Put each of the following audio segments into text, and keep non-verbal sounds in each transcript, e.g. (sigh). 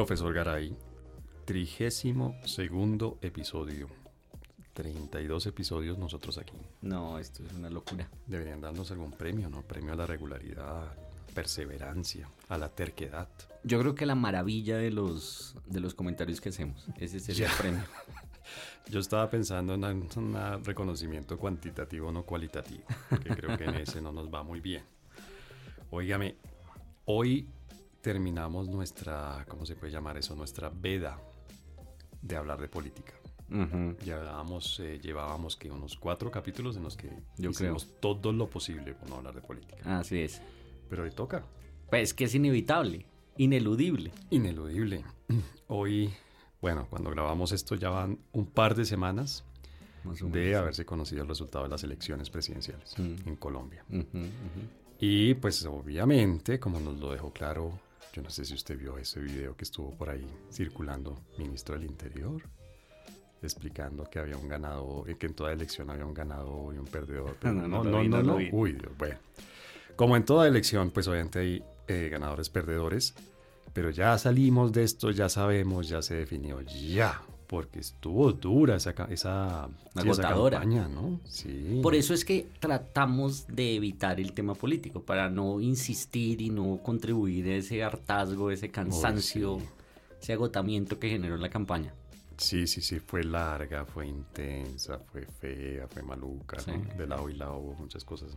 Profesor Garay, trigésimo segundo episodio. 32 episodios nosotros aquí. No, esto es una locura. Deberían darnos algún premio, ¿no? Premio a la regularidad, perseverancia, a la terquedad. Yo creo que la maravilla de los, de los comentarios que hacemos, ese es el premio. (laughs) Yo estaba pensando en un un reconocimiento cuantitativo, no cualitativo, que creo que en ese no nos va muy bien. Óigame, hoy terminamos nuestra, ¿cómo se puede llamar eso? Nuestra veda de hablar de política. Llevábamos, eh, llevábamos que unos cuatro capítulos en los que Yo hicimos todo lo posible por no hablar de política. Así es. Pero hoy toca. Pues que es inevitable, ineludible. Ineludible. (clears throat) Hoy, bueno, cuando grabamos esto ya van un par de semanas Más o de haberse conocido el resultado de las elecciones presidenciales Mm. en Colombia. Y pues obviamente, como nos lo dejó claro, yo no sé si usted vio ese video que estuvo por ahí circulando, ministro del Interior, explicando que había un ganador, eh, que en toda elección había un ganador y un perdedor. Pero (laughs) No, no, no vi. Uy, Dios, bueno. Como en toda elección, pues obviamente hay eh, ganadores, perdedores, pero ya salimos de esto, ya sabemos, ya se definió, ya, porque estuvo dura esa, esa, sí, esa Agotadora. campaña, ¿no? Sí. Por eso es que tratamos de evitar el tema político, para no insistir y no contribuir a ese hartazgo, ese cansancio, sí. ese agotamiento que generó la campaña. Sí, sí, sí, fue larga, fue intensa, fue fea, fue maluca. De lado y lado hubo muchas cosas.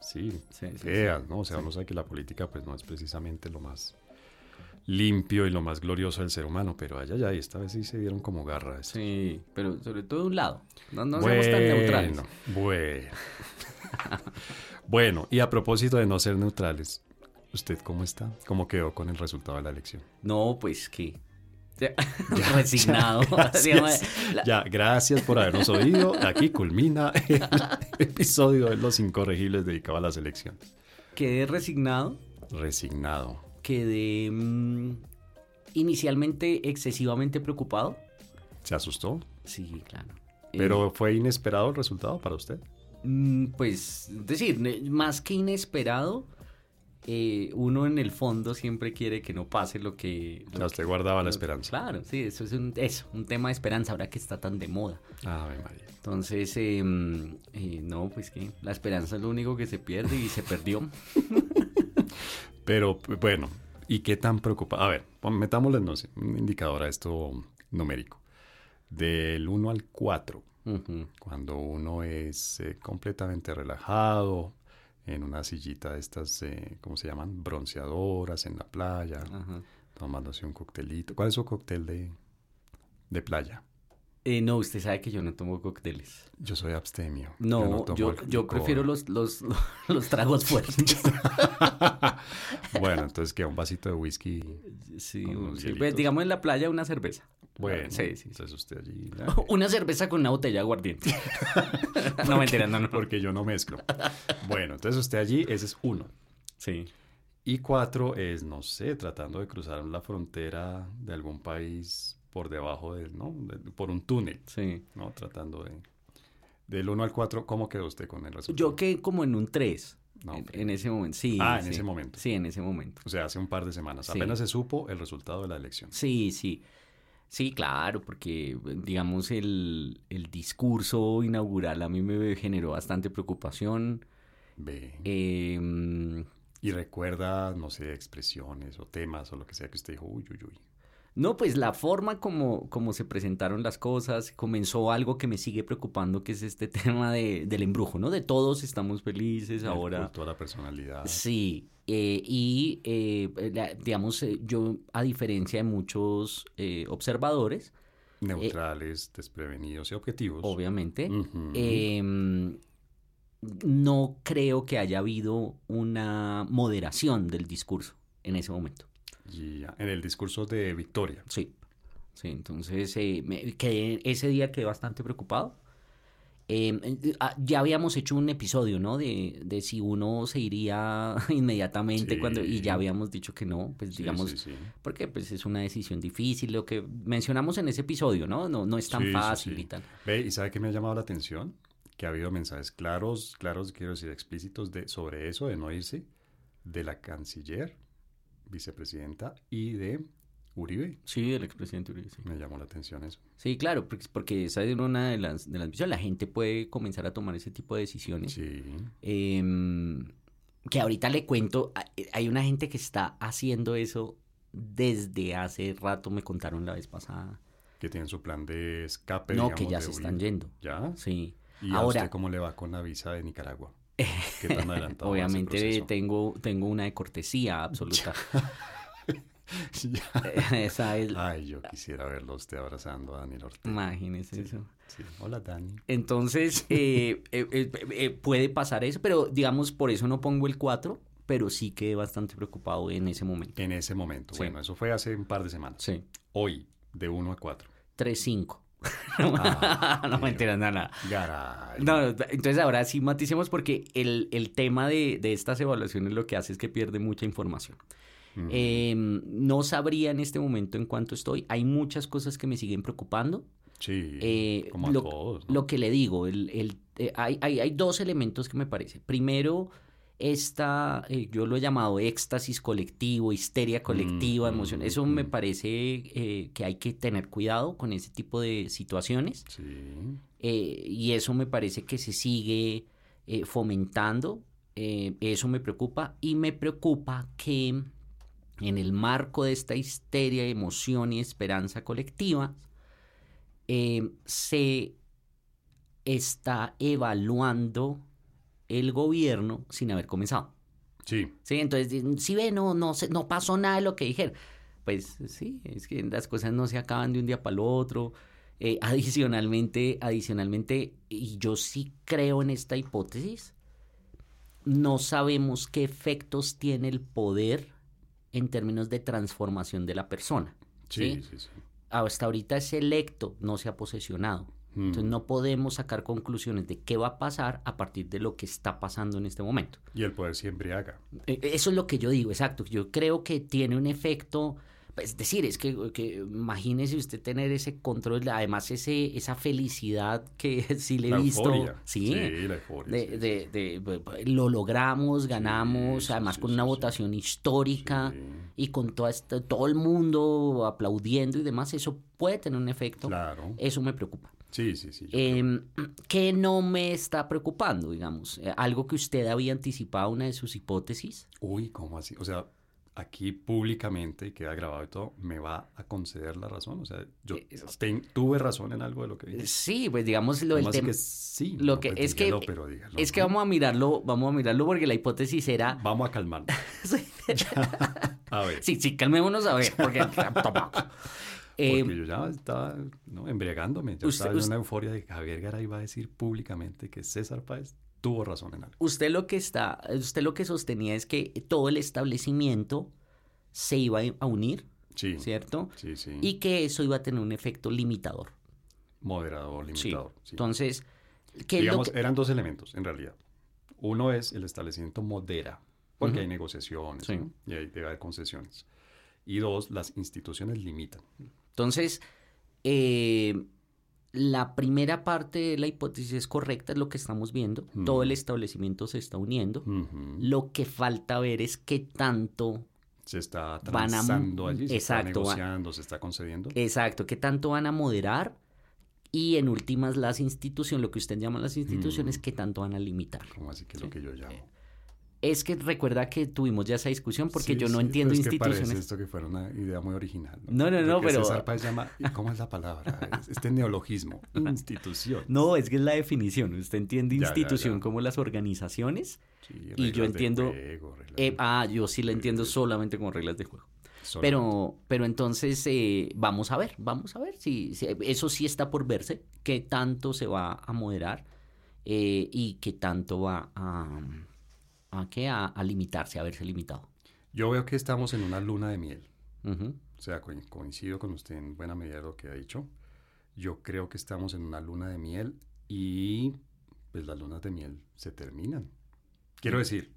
Sí, feas, ¿no? O sea, uno sabe que la política pues no es precisamente lo más limpio y lo más glorioso del ser humano, pero allá ya, y esta vez sí se dieron como garras. Sí, pero sobre todo de un lado. No, no seamos tan neutrales. Bueno, (laughs) bueno, y a propósito de no ser neutrales, ¿usted cómo está? ¿Cómo quedó con el resultado de la elección? No, pues que. (laughs) (laughs) Resignado. Gracias. Digamos, la- Ya, gracias por habernos oído. Aquí culmina el episodio de Los Incorregibles dedicado a las elecciones. Quedé resignado. Resignado. Quedé mm, inicialmente excesivamente preocupado. ¿Se asustó? Sí, claro. Eh, ¿Pero fue inesperado el resultado para usted? Mm, Pues, decir, más que inesperado, eh, uno en el fondo siempre quiere que no pase lo que... O lo sea, usted guardaba la esperanza. Claro, sí, eso es un, eso, un tema de esperanza ahora que está tan de moda. Ave María. Entonces, eh, mm, eh, no, pues que la esperanza es lo único que se pierde y se perdió. (laughs) Pero bueno, ¿y qué tan preocupado? A ver, metámosle no sé, un indicador a esto numérico. Del 1 al 4, Ujú. cuando uno es eh, completamente relajado, en una sillita de estas, eh, ¿cómo se llaman? Bronceadoras en la playa, Ajá. tomándose un coctelito. ¿Cuál es su cóctel de, de playa? Eh, no, usted sabe que yo no tomo cócteles. Yo soy abstemio. No, tomo yo, prefiero los, los, (laughs) los tragos fuertes. (laughs) bueno, entonces queda un vasito de whisky. Sí, sí, pues, digamos en la playa una cerveza. Bueno, Sí, sí, entonces usted allí. (laughs) Una cerveza con una botella de aguardiente. no, mentira, no, no. Porque yo no mezclo. Bueno, entonces usted allí, ese es uno. Sí. Y cuatro es, no sé, tratando de cruzar la frontera de algún país por debajo de, ¿no? De- por un túnel, Sí. ¿no? Tratando de... Del 1 al 4, ¿cómo quedó usted con el resultado? Yo quedé como en un 3. No, en, ese momento, sí. Ah, en sí. ese momento. Sí, en ese momento. O sea, hace un par de semanas. Sí. Apenas se supo el resultado de la elección. Sí, sí. Sí, claro, porque digamos el, el discurso inaugural a mí me generó bastante preocupación. Ve. Eh, Y recuerda, no sé, expresiones o temas o lo que sea que usted dijo, uy, uy, uy. No, pues la forma como, como se presentaron las cosas, comenzó algo que me sigue preocupando, que es este (laughs) tema de, del embrujo, ¿no? De todos estamos felices El ahora. culto a la personalidad. Sí, eh, y eh, la- digamos, eh, yo, a diferencia de muchos eh, observadores, Neutrales, desprevenidos y objetivos. obviamente, eh, no creo que haya habido una moderación del discurso en ese momento. Y en el discurso de Victoria. Sí, sí, entonces eh, me quedé- ese día quedé bastante preocupado. Eh, ya habíamos hecho un episodio, ¿no? De, de si uno se iría (laughs) inmediatamente Sí. cuando y ya habíamos dicho que no, pues digamos, sí, sí. porque pues es una decisión difícil, lo que mencionamos en ese episodio, ¿no? No, no es tan fácil y tal. Ve, ¿y sabe qué me ha llamado la atención? Que ha habido mensajes claros, claros, quiero decir, explícitos de, sobre eso, de no irse, de la canciller, vicepresidenta, y de Uribe. Sí, del expresidente Uribe. Sí. Me llamó la atención eso. Sí, claro, porque, porque esa es una de las, de las misiones. La gente puede comenzar a tomar ese tipo de decisiones. Sí. Em, que ahorita le cuento, a- hay una gente que está haciendo eso desde hace rato, me contaron la vez pasada. Que tienen su plan de escape. No, digamos, que ya se están yendo. ¿Ya? Sí. ¿Y a Ahora, usted cómo le va con la visa de Nicaragua? (laughs) ¿Qué tan adelantado va ese obviamente tengo, tengo una de cortesía absoluta. (laughs) (laughs) Esa es, Ay, yo quisiera verlo usted abrazando a Daniel Ortega. imagínese eso. Sí. Hola, Dani. Entonces, eh, eh, eh, eh, puede pasar eso, pero digamos, por eso no pongo el 4, pero sí quedé bastante preocupado en ese momento. En ese momento. Sí. Bueno, eso fue hace un par de semanas. Sí, Hoy, de 1 a 4. 3-5. Ah, (laughs) no tío. me enteras nada. Garay. No, entonces ahora sí maticemos porque el, el tema de, de estas evaluaciones lo que hace es que pierde mucha información. Eh, no sabría en este momento en cuánto estoy. Hay muchas cosas que me siguen preocupando. sí, Eh, como a lo, todos. ¿no? lo que le digo, el, el, eh, hay, hay, hay dos elementos que me parece. Primero, esta, eh, yo lo he llamado éxtasis colectivo, histeria colectiva, Mm, emoción. mm, Eso me mm. parece eh, que hay que tener cuidado con ese tipo de situaciones. Sí. Eh, y eso me parece que se sigue fomentando. Eso me preocupa y me preocupa que en el marco de esta histeria, emoción y esperanza colectiva se está evaluando el gobierno sin haber comenzado. Sí. ¿sí? Entonces, si ve, no, no, no pasó nada de lo que dijeron. Pues sí, es que las cosas no se acaban de un día para el otro. Eh, (laughs) adicionalmente, adicionalmente, y yo sí creo en esta hipótesis, no sabemos qué efectos tiene el poder en términos de transformación de la persona. Sí, ¿sí? sí, sí. Hasta ahorita es electo, no se ha posesionado. Entonces Mm. no podemos sacar conclusiones de qué va a pasar a partir de lo que está pasando en este momento. Y el poder siempre haga. Eh, Eso es lo que yo digo, exacto. Yo creo que tiene un efecto, es decir, es que, que imagínese usted tener ese control, además ese, esa felicidad que (laughs) sí le he La visto. euforia. Sí. la euforia. De, sí, sí. de- de- de- lo logramos, ganamos, sí, además sí, con sí, una sí. votación histórica Sí. y con toda esta- todo el mundo aplaudiendo y demás, eso puede tener un efecto. Claro. Eso me preocupa. Sí, sí, sí. Eh, (clears throat) ¿Qué no me está preocupando, digamos? Eh, Algo que usted había anticipado, una de sus hipótesis. Uy, ¿cómo así? O sea, aquí públicamente, y queda grabado y todo, ¿me va a conceder la razón? O sea, yo Eh, ten- tuve razón en algo de lo que dije. Sí, pues digamos lo del ¿Cómo así tema. que sí? lo No, que- pues es que- dígalo, pero dígalo, Es que vamos a mirarlo, vamos a mirarlo porque la hipótesis era. (laughs) Vamos a calmarnos. (laughs) (laughs) A ver. Sí, sí, calmémonos a ver, porque tampoco. Eh, Porque yo ya estaba ¿no? embriagándome, usted- estaba en una euforia de que Javier Garay va a decir públicamente que César Páez tuvo razón en algo. usted lo que está, usted lo que sostenía es que todo el establecimiento se iba a unir, Sí, ¿cierto? sí, sí. Y que eso iba a tener un efecto limitador. Moderador, limitador. sí. Entonces, ¿qué lo que- eran dos elementos en realidad. Uno es el establecimiento modera, porque hay negociaciones Sí. ¿no? y hay, debe haber concesiones. Y dos, las instituciones limitan. Entonces, eh, la primera parte de la hipótesis es correcta, es lo que estamos viendo. Mm. Todo el establecimiento se está uniendo. Lo que falta ver es qué tanto, Se está Van a- transando allí, se está exacto, negociando, se está concediendo. exacto, qué tanto van a moderar y en últimas las instituciones, lo que usted llama las instituciones, Mm. qué tanto van a limitar. Como así que es Sí. lo que yo llamo. Es que recuerda que tuvimos ya esa discusión porque Sí, yo no sí, entiendo pero es que parece instituciones. esto que fuera una idea muy original. No, no, no, que pero- César Páez llama, ¿y ¿cómo es la palabra? Es- Este neologismo, (laughs) institución. No, es que es la definición. Usted entiende Ya, institución ya. como las organizaciones. Sí, Y yo reglas de entiendo- juego, Eh, de- ah, yo sí la entiendo solamente como reglas de juego. Pero, pero entonces eh, vamos a ver, vamos a ver si, si- eso sí está por verse, qué tanto se va a moderar eh, y qué tanto va a, a, qué, a, a limitarse, a verse limitado. Yo veo que estamos en una luna de miel. Ujú. O sea, co- coincido con usted en buena medida de lo que ha dicho. Yo creo que estamos en una luna de miel y pues las lunas de miel se terminan. Quiero decir,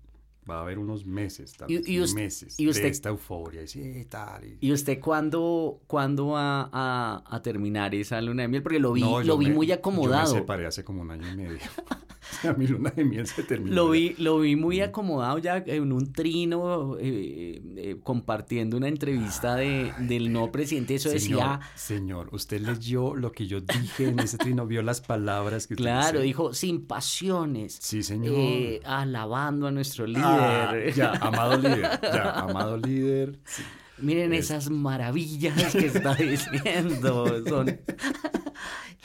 va a haber unos meses, tal Y- vez y us- meses y usted- de esta euforia y sí, tal. y- ¿Y usted cuándo, cuándo va a, a terminar esa luna de miel? Porque lo vi, No, lo yo vi me- muy Yo acomodado. me separé hace como un año y medio. (laughs) (laughs) mi luna de miel se terminó. Lo vi, lo vi muy acomodado ya en un trino, eh, eh, compartiendo una entrevista de, del no presidente. Eso decía. Señor, usted leyó lo que yo dije en ese trino, vio las palabras que Claro, dijo sin pasiones. Sí, señor. Eh, alabando a nuestro ah, líder. ya, (laughs) amado líder. Ya, amado líder. Miren esas maravillas que está (laughs) diciendo. Son...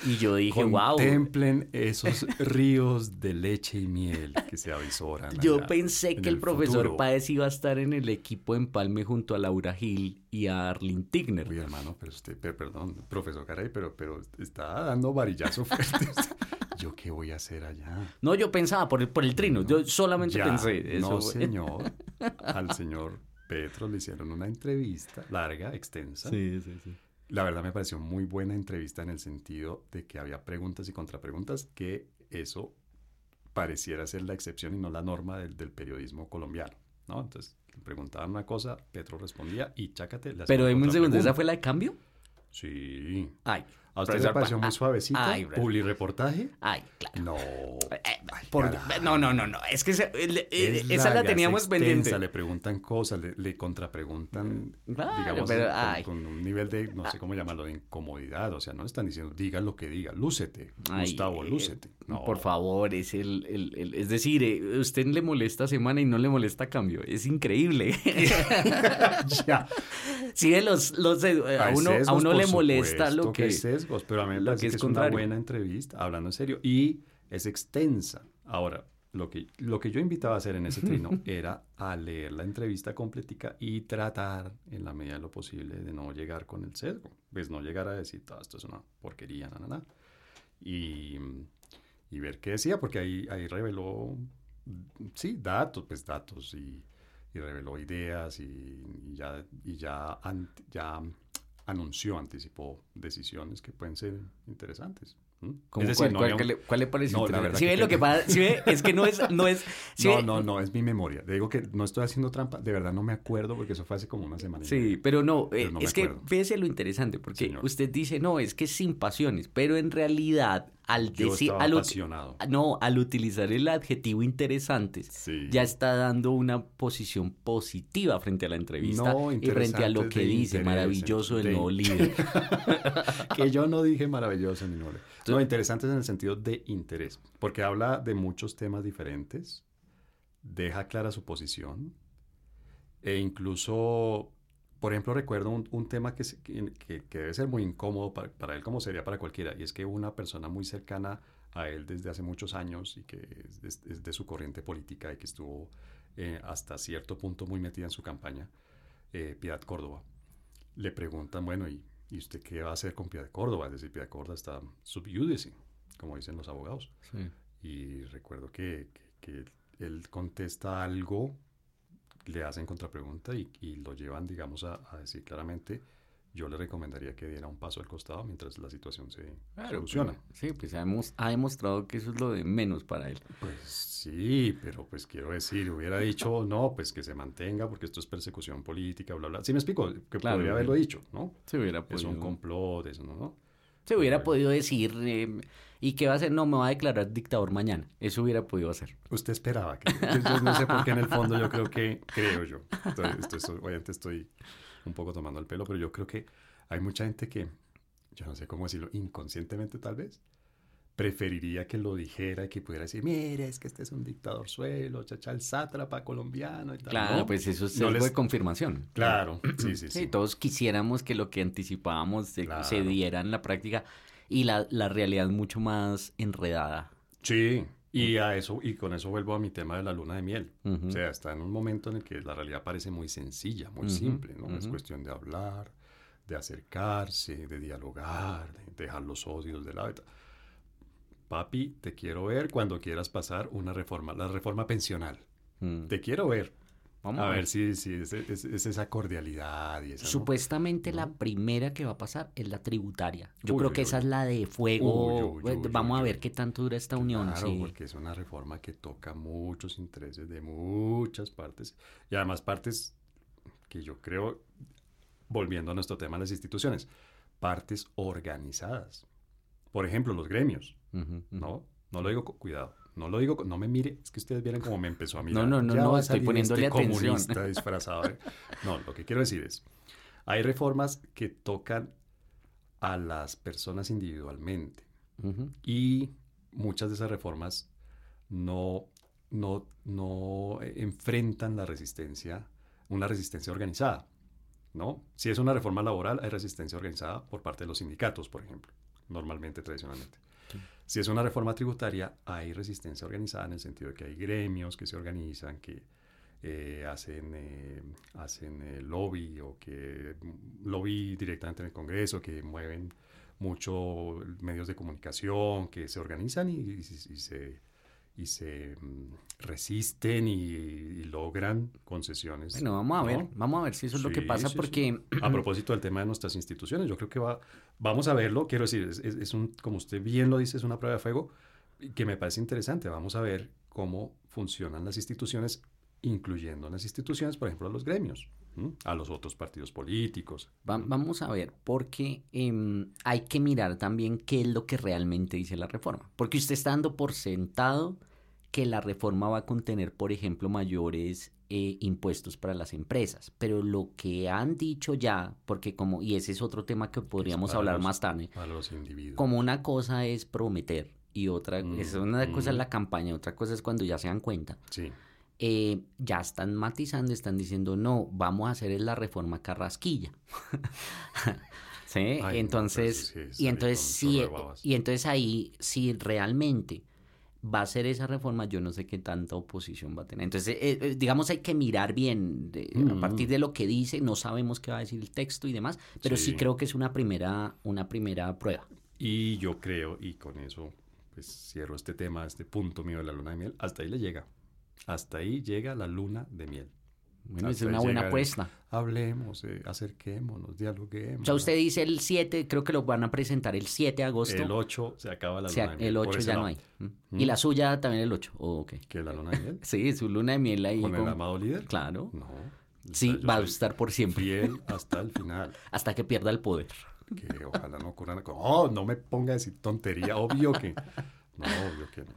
y yo dije, wow. Contemplen esos (laughs) ríos de leche y miel que se avisoran. Yo pensé que el, profesor Páez iba a estar en el equipo Empalme junto a Laura Gil y a Arlene Tigner. Uy, hermano, pero usted, perdón, profesor Caray, pero, pero está dando varillazo fuerte. (laughs) ¿Yo qué voy a hacer allá? No, yo pensaba por el, por el trino. yo solamente pensé eso. No, (laughs) señor. Al señor Petro le hicieron una entrevista larga, extensa. Sí, sí, sí. La verdad me pareció muy buena entrevista en el sentido de que había preguntas y contrapreguntas, que eso pareciera ser la excepción y no la norma del, periodismo colombiano, ¿no? Entonces, preguntaban una cosa, Petro respondía y chácate. Pero en un segundo, ¿esa fue la de cambio? Sí. Ay, ¿A usted le pareció muy suavecito? ¿Publi reportaje? Ay, claro. No. Eh, no, no, no, no. Es que eh, esa la teníamos pendiente. Le preguntan cosas, le, contrapreguntan, digamos, con, un nivel de, no sé ah. cómo llamarlo, de incomodidad. O sea, no están diciendo, diga lo que diga, lúcete, Gustavo, eh, lúcete. Por favor, es el, el, es decir, usted le molesta semana y no le molesta cambio. Es increíble. (laughs) ya. Sí, los, los, a uno, a uno le molesta lo que... que pero a mí me parece que es, una buena entrevista, hablando en serio, y es extensa. Ahora, lo que, lo que yo invitaba a hacer en ese trino (laughs) era a leer la entrevista completica y tratar, en la medida de lo posible, de no llegar con el sesgo. Pues no llegar a decir, todo esto es una porquería, nada, nada. Y, y ver qué decía, porque ahí, ahí reveló, sí, datos, pues datos, y, y reveló ideas, y, ya, y ya, ya anunció, anticipó decisiones que pueden ser interesantes. ¿Cuál, le, parece no, Si ve lo que pasa, si ve, es que no es, no es. no, no, no, es mi memoria. Le digo que no estoy haciendo trampa, de verdad no me acuerdo porque eso fue hace como una semana. Sí, pero no, eh, es que fíjese lo interesante, porque usted dice, no, es que sin pasiones, pero en realidad al decir al, no al utilizar el adjetivo interesantes ya está dando una posición positiva frente a la entrevista y frente a lo que dice maravilloso el nuevo líder. (laughs) Que yo no dije maravilloso ni no no interesantes en el sentido de interés porque habla de muchos temas diferentes deja clara su posición e incluso por ejemplo, recuerdo un, tema que, que, debe ser muy incómodo para, él como sería para cualquiera, y es que una persona muy cercana a él desde hace muchos años y que es, de su corriente política y que estuvo eh, hasta cierto punto muy metida en su campaña, eh, Piedad Córdoba, le preguntan, bueno, ¿y, ¿y, usted qué va a hacer con Piedad Córdoba? Es decir, Piedad Córdoba está subyúdice, como dicen los abogados. Y recuerdo que, que él contesta algo le hacen contrapregunta y, y lo llevan, digamos, a, decir claramente, yo le recomendaría que diera un paso al costado mientras la situación se soluciona. sí, pues ha demostrado que eso es lo de menos para él. Pues sí, pero pues quiero decir, hubiera dicho, (laughs) no, pues que se mantenga porque esto es persecución política, bla, bla. Sí me explico, que podría haberlo dicho, ¿no? Se hubiera podido. Es un complot, eso, ¿no? Se hubiera podido decir, eh, ¿y qué va a hacer? No, me va a declarar dictador mañana. Eso hubiera podido hacer. Usted esperaba que... Yo no sé por qué en el fondo yo creo que, creo yo, obviamente estoy un poco tomando el pelo, pero yo creo que hay mucha gente que, yo no sé cómo decirlo, inconscientemente tal vez, preferiría que lo dijera y que pudiera decir, mire, es que este es un dictador suelo, chacha, el sátrapa colombiano y tal. Claro, pues eso es algo de confirmación. Claro, sí, sí, sí, Todos quisiéramos que lo que anticipábamos se, diera en la práctica y la, la realidad es mucho más enredada. Sí, y a eso, y con eso vuelvo a mi tema de la luna de miel. O sea, está en un momento en el que la realidad parece muy sencilla, muy simple, ¿no? Es cuestión de hablar, de acercarse, de dialogar, de dejar los odios de lado papi, te quiero ver cuando quieras pasar una reforma, la reforma pensional. Mm. Te quiero ver. Vamos a, ver, si, si es, esa cordialidad y esa, Supuestamente la primera que va a pasar es la tributaria. Yo creo que esa es la de fuego. Vamos a ver qué tanto dura esta unión. Claro, porque es una reforma que toca muchos intereses de muchas partes y además partes que yo creo, volviendo a nuestro tema, las instituciones, partes organizadas. Por ejemplo, los gremios. ¿no? No lo digo con cuidado. No lo digo, no me mire, es que ustedes vieron cómo me empezó a mirar. No, no, no, Ya no, estoy salir poniéndole este atención. comunista disfrazado. de- No, lo que quiero decir es, hay reformas que tocan a las personas individualmente y muchas de esas reformas no, no, no eh, enfrentan la resistencia, una resistencia organizada. ¿no? Si es una reforma laboral, hay resistencia organizada por parte de los sindicatos, por ejemplo, normalmente, tradicionalmente. Si es una reforma tributaria, hay resistencia organizada en el sentido de que hay gremios que se organizan, que eh, hacen, eh, hacen eh, lobby o que mm, lobby directamente en el Congreso, que mueven mucho medios de comunicación, que se organizan y se, y se mm, resisten y, y logran concesiones. Bueno, vamos a ver, ¿no? vamos a ver si eso es lo que Sí, pasa, sí, sí. porque A (clears throat) propósito del tema de nuestras instituciones, yo creo que va, vamos a verlo, quiero decir, es, es- un, como usted bien lo dice, es una prueba de fuego que me parece interesante. Vamos a ver cómo funcionan las instituciones, incluyendo en las instituciones, por ejemplo, a los gremios, ¿m? a los otros partidos políticos. va- vamos a ver, porque em, hay que mirar también qué es lo que realmente dice la reforma. Porque usted está dando por sentado que la reforma va a contener, por ejemplo, mayores eh, impuestos para las empresas. Pero lo que han dicho ya, porque como, y ese es otro tema que podríamos para hablar los- más tarde, A los individuos. como una cosa es prometer y otra, Mm, es una cosa es la campaña, otra cosa es cuando ya se dan cuenta. Sí, eh, ya están matizando, están diciendo, no, vamos a hacer la reforma carrasquilla. (laughs) ¿Sí? Ay, entonces, sí y entonces sí, y entonces ahí, si realmente va a ser esa reforma, yo no sé qué tanta oposición va a tener. Entonces, eh, eh, digamos, hay que mirar bien, de- a Mm. partir de lo que dice, no sabemos qué va a decir el texto y demás, pero sí, Sí. creo que es una primera, una primera prueba. y yo creo, y con eso pues cierro este tema, este punto mío de la luna de miel, hasta ahí le llega. Hasta ahí llega la luna de miel. Bueno, es una buena apuesta. Hablemos, eh, acerquémonos, dialoguemos. O sea, usted dice el 7, creo que lo van a presentar el 7 de agosto. El 8 se acaba la luna de miel. el por 8 ese ya no hay. ¿Mm? ¿Mm? Y la suya también el 8. Oh, ok. ¿Que la luna de miel? (laughs) Sí, su luna de miel ahí. ¿Con el amado líder? Claro. No. Sí, va a estar por siempre. Fiel (laughs) hasta el final. Hasta que pierda el poder. Que ojalá no ocurra. Oh, no me ponga a decir tontería. Obvio que. No, obvio que no.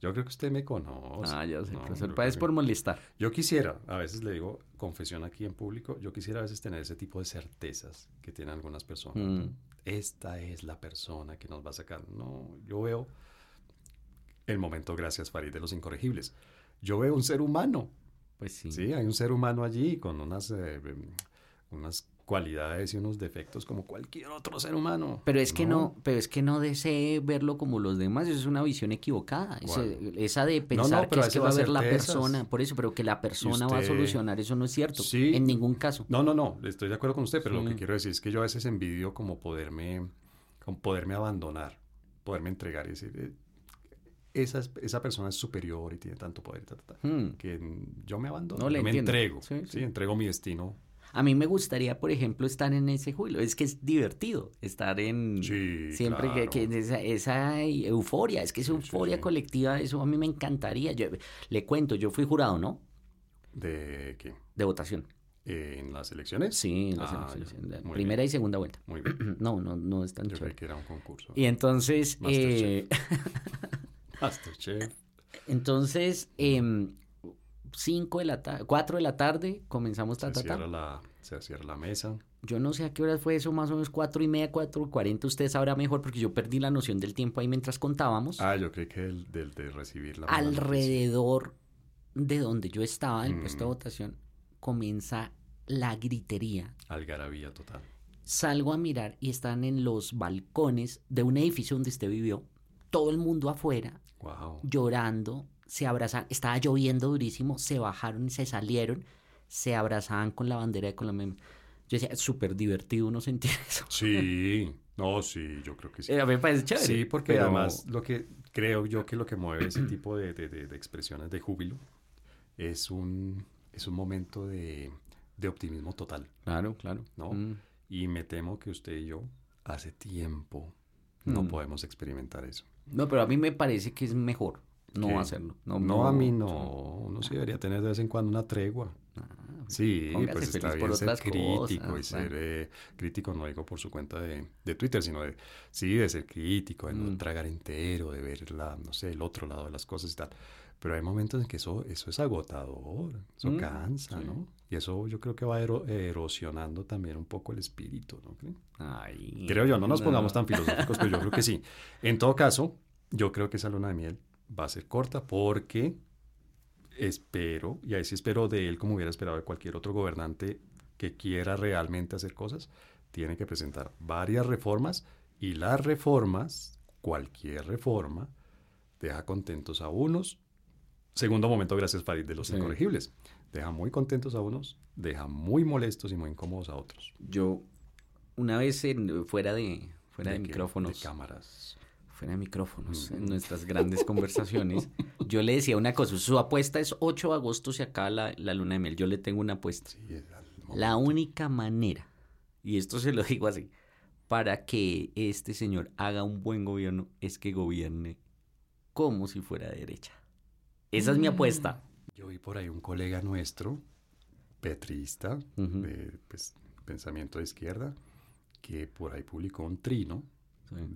Yo creo que usted me conoce. ah, ya sé, No, profesor. creo por molestar. Yo quisiera, a veces le digo, confesión aquí en público, yo quisiera a veces tener ese tipo de certezas que tienen algunas personas. Mm. Esta es la persona que nos va a sacar. No, yo veo el momento, gracias Farid, de los incorregibles. Yo veo un ser humano, Pues sí. sí, hay un ser humano allí con unas, eh, em, unas cualidades y unos defectos como cualquier otro ser humano. Pero es que no, pero es que no desee verlo como los demás, eso es una visión equivocada. Esa de pensar que es va a ser la persona, por eso, pero que la persona va a solucionar, eso no es cierto. Sí. En ningún caso. No, no, no, estoy de acuerdo con usted, pero Sí. lo que quiero decir es que yo a veces envidio como poderme, como poderme abandonar, poderme entregar y decir, eh, esa, es- esa persona es superior y tiene tanto poder, ta, ta, ta, Hmm. que yo me abandono, No le me entiendo. entrego, sí. entrego mi destino. A mí me gustaría, por ejemplo, estar en ese júbilo. Es que es divertido estar en... Sí, siempre que, que esa, esa, euforia, es que esa euforia colectiva, eso a mí me encantaría. Yo, le cuento, yo fui jurado, ¿no? ¿De qué? De votación. ¿En las elecciones? Sí, en las ah, elecciones. Primera y segunda vuelta. Muy bien. (clears throat) No, no, no es tan Yo chévere. que era un concurso. Y entonces... Masterchef. Eh... (laughs) (laughs) Entonces, eh, 5 de la tarde, 4 de la tarde, comenzamos ta, se ta. La, se cierra la mesa. Yo no sé a qué hora fue eso, más o menos cuatro y media, cuatro cuarenta, usted sabrá mejor, porque yo perdí la noción del tiempo ahí mientras contábamos. Ah, yo creí que el, del de recibir la Alrededor de donde yo estaba, del mm. puesto de mm. votación, comienza la gritería. Algarabía total. Salgo a mirar y están en los balcones de un edificio donde usted vivió, todo el mundo afuera, wow. llorando, se abrazan, estaba lloviendo durísimo, se bajaron y se salieron, se abrazaban con la bandera de Colombia. Yo decía, es súper divertido uno sentir (laughs) eso. Sí, no, sí, yo creo que sí. Eh, A mí me parece chévere. Sí, porque pero- además lo que creo yo que lo que mueve ese tipo de, de- de- de expresiones de júbilo es un, es un momento de, de optimismo total, Claro, claro. ¿no? Mm. Y me temo que usted y yo hace tiempo no Mm. podemos experimentar eso. No, pero a mí me parece que es mejor no ¿Qué? hacerlo. No, No, a mí no, uno sí debería tener de vez en cuando una tregua. Ah, Sí, pues está bien ser crítico y ser eh, crítico, no digo por su cuenta de, de Twitter, sino de, sí, de ser crítico, de no mm. tragar entero, de ver la, no sé, el otro lado de las cosas y tal. Pero hay momentos en que eso, eso es agotador, eso mm, cansa, ¿no? Y eso yo creo que va erosionando también un poco el espíritu, ¿no? Ay, creo yo, no nos pongamos tan filosóficos, pero yo creo que sí. En todo caso, yo creo que esa luna de miel va a ser corta porque espero, y ahí sí espero de él como hubiera esperado de cualquier otro gobernante que quiera realmente hacer cosas, tiene que presentar varias reformas y las reformas, cualquier reforma, deja contentos a unos. Segundo momento, gracias Farid, de los incorregibles. Deja muy contentos a unos, deja muy molestos y muy incómodos a otros. Yo, una vez en, fuera de, fuera de, micrófonos. De cámaras fuera de micrófonos, en nuestras grandes conversaciones, (laughs) yo le decía una cosa, su apuesta es 8 de agosto se acaba la, la luna de miel, yo le tengo una apuesta. la única manera, y esto se lo digo así, para que este señor haga un buen gobierno es que gobierne como si fuera derecha. Esa es mi apuesta. Yo vi por ahí un colega nuestro, petrista, de pues, pensamiento de izquierda, que por ahí publicó un trino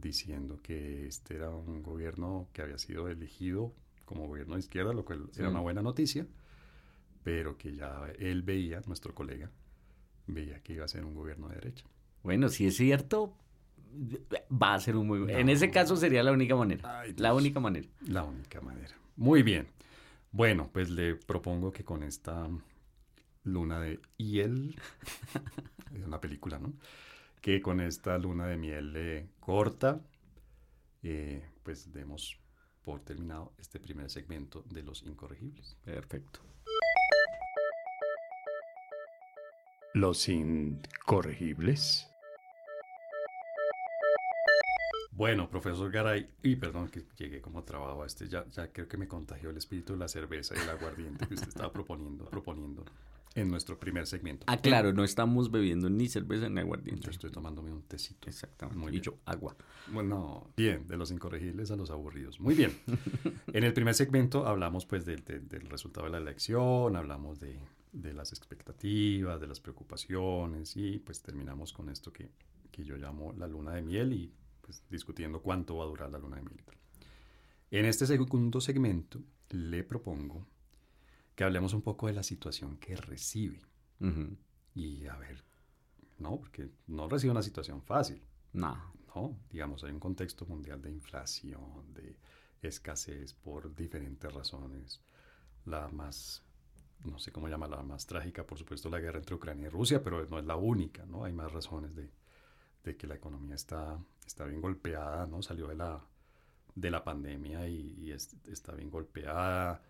diciendo que este era un gobierno que había sido elegido como gobierno de izquierda, lo cual era una buena noticia, pero que ya él veía, nuestro colega, veía que iba a ser un gobierno de derecha. Bueno, si es cierto, va a ser un muy... en ese caso sería la única manera. la única manera. La única manera. Muy bien. Bueno, pues le propongo que con esta luna de hiel, (laughs) es una película, ¿no? Que con esta luna de miel eh, corta, eh, pues demos por terminado este primer segmento de los incorregibles. Perfecto. Los incorregibles. Bueno, profesor Garay, y perdón que llegué como trabajo a este, ya, ya creo que me contagió el espíritu de la cerveza y el aguardiente que usted estaba proponiendo, proponiendo en nuestro primer segmento. Ah, claro, no estamos bebiendo ni cerveza ni aguardiente. Yo estoy tomándome un tecito. Exactamente. Muy y agua. Bueno, bien, de los incorregibles a los aburridos. Muy bien. (laughs) en el primer segmento hablamos pues del resultado de la elección, hablamos de, de, las expectativas, de las preocupaciones y pues terminamos con esto que, que yo llamo la luna de miel y pues discutiendo cuánto va a durar la luna de miel. En este segundo segmento le propongo que hablemos un poco de la situación que recibe. Y a ver, no, porque no recibe una situación fácil. No. No, digamos, hay un contexto mundial de inflación, de escasez por diferentes razones. La más, no sé cómo llamarla, la más trágica, por supuesto, la guerra entre Ucrania y Rusia, pero no es la única, ¿no? Hay más razones de, de que la economía está, está bien golpeada, ¿no? Salió de la, de la pandemia y, está bien golpeada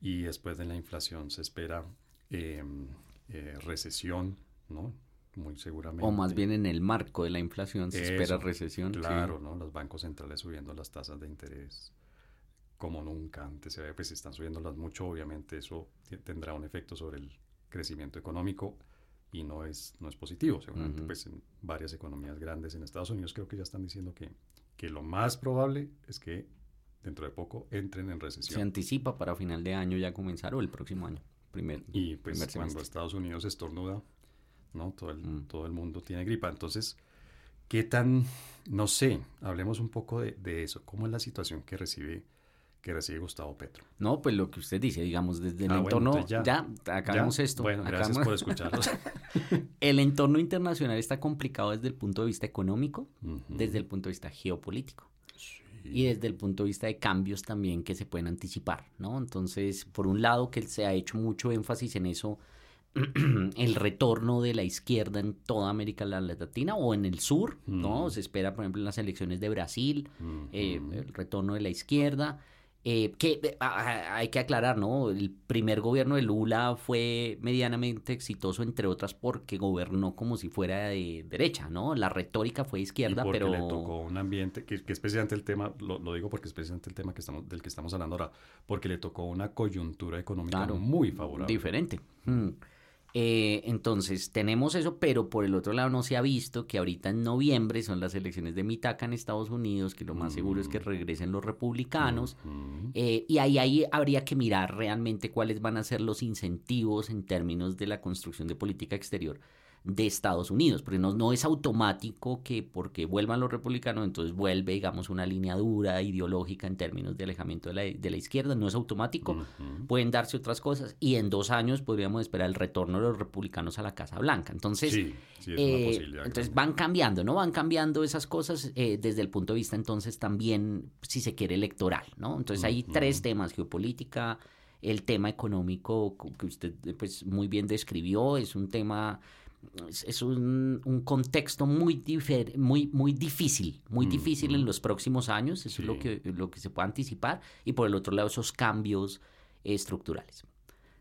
y después de la inflación se espera em, eh, recesión, ¿no? Muy seguramente. O más bien en el marco de la inflación se espera recesión. Claro, ¿no? Los bancos centrales subiendo las tasas de interés como nunca antes se ve, pues están subiéndolas mucho, obviamente eso tendrá un efecto sobre el crecimiento económico y no es, no es positivo. Seguramente, pues en varias economías grandes en Estados Unidos creo que ya están diciendo que, que lo más probable es que dentro de poco entren en recesión. Se anticipa para final de año ya comenzar o el próximo año. Primer, y pues cuando Estados Unidos estornuda, ¿no? Todo el, mm. todo el mundo tiene gripa. Entonces, ¿qué tan, no sé, hablemos un poco de, de, eso, cómo es la situación que recibe que recibe Gustavo Petro. No, pues lo que usted dice, digamos, desde el ah, entorno, ya, ya, acabamos esto. Bueno, gracias por escucharnos. (laughs) el entorno internacional está complicado desde el punto de vista económico, desde el punto de vista geopolítico y desde el punto de vista de cambios también que se pueden anticipar, ¿no? Entonces, por un lado, que se ha hecho mucho énfasis en eso, (clears throat) el retorno de la izquierda en toda América Latina o en el sur, ¿no? Mm. Se espera, por ejemplo, en las elecciones de Brasil, eh, el retorno de la izquierda. Eh, que eh, hay que aclarar, ¿no? El primer gobierno de Lula fue medianamente exitoso, entre otras, porque gobernó como si fuera de derecha, ¿no? La retórica fue izquierda, porque pero. le tocó un ambiente, que, que es precisamente el tema, lo, digo porque es precisamente el tema que estamos, del que estamos hablando ahora, porque le tocó una coyuntura económica muy favorable. Diferente. Mm. Eh, entonces tenemos eso, pero por el otro lado no se ha visto que ahorita en noviembre son las elecciones de Mitaca en Estados Unidos, que lo más seguro es que regresen los republicanos. Eh, y ahí, ahí habría que mirar realmente cuáles van a ser los incentivos en términos de la construcción de política exterior de Estados Unidos, porque no, no es automático que porque vuelvan los republicanos, entonces vuelve, digamos, una línea dura ideológica en términos de alejamiento de la, de la izquierda, no es automático, pueden darse otras cosas y en dos años podríamos esperar el retorno de los republicanos a la Casa Blanca. Entonces, eh, entonces van cambiando, ¿no? Van cambiando esas cosas eh, desde el punto de vista entonces también, si se quiere, electoral, ¿no? Entonces hay tres temas, geopolítica, el tema económico que usted pues muy bien describió, es un tema es un, un contexto muy, muy, muy difícil, muy mm, difícil en mm. los próximos años, eso es lo que, lo que se puede anticipar, y por el otro lado esos cambios estructurales.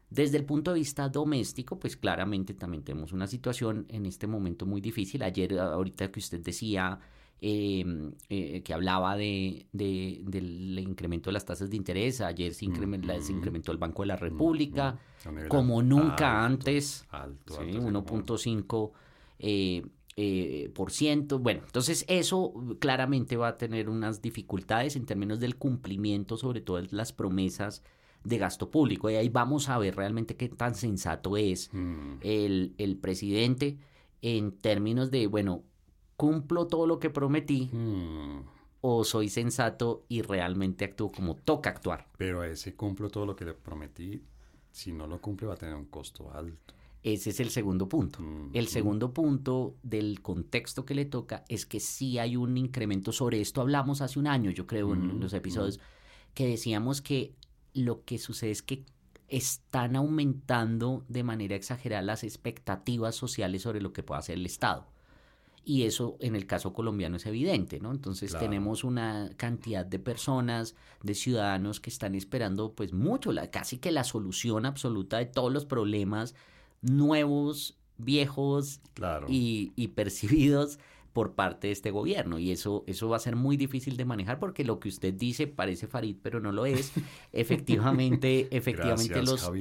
Desde el punto de vista doméstico, pues claramente también tenemos una situación en este momento muy difícil. Ayer, ahorita que usted decía, Em, eh, que hablaba de, del incremento de las tasas de interés. Ayer se, incrementó el Banco de la República, como nunca antes, 1.5%. Eh, eh, por ciento. Bueno, entonces eso claramente va a tener unas dificultades en términos del cumplimiento, sobre todo las promesas de gasto público. Y ahí vamos a ver realmente qué tan sensato es mm. el, el presidente en términos de, bueno, ¿Cumplo todo lo que prometí? Hmm. ¿O soy sensato y realmente actúo como toca actuar? Pero a ese cumplo todo lo que le prometí, si no lo cumple va a tener un costo alto. Ese es el segundo punto. Hmm. El segundo punto del contexto que le toca es que sí hay un incremento. Sobre esto hablamos hace un año, yo creo, en hmm. los episodios, que decíamos que lo que sucede es que están aumentando de manera exagerada las expectativas sociales sobre lo que puede hacer el Estado y eso en el caso colombiano es evidente, ¿no? Entonces tenemos una cantidad de personas, de ciudadanos que están esperando pues mucho, la, casi que la solución absoluta de todos los problemas nuevos, viejos y, y, percibidos por parte de este gobierno. Y eso eso va a ser muy difícil de manejar porque lo que usted dice parece Farid pero no lo es. (laughs) Efectivamente efectivamente los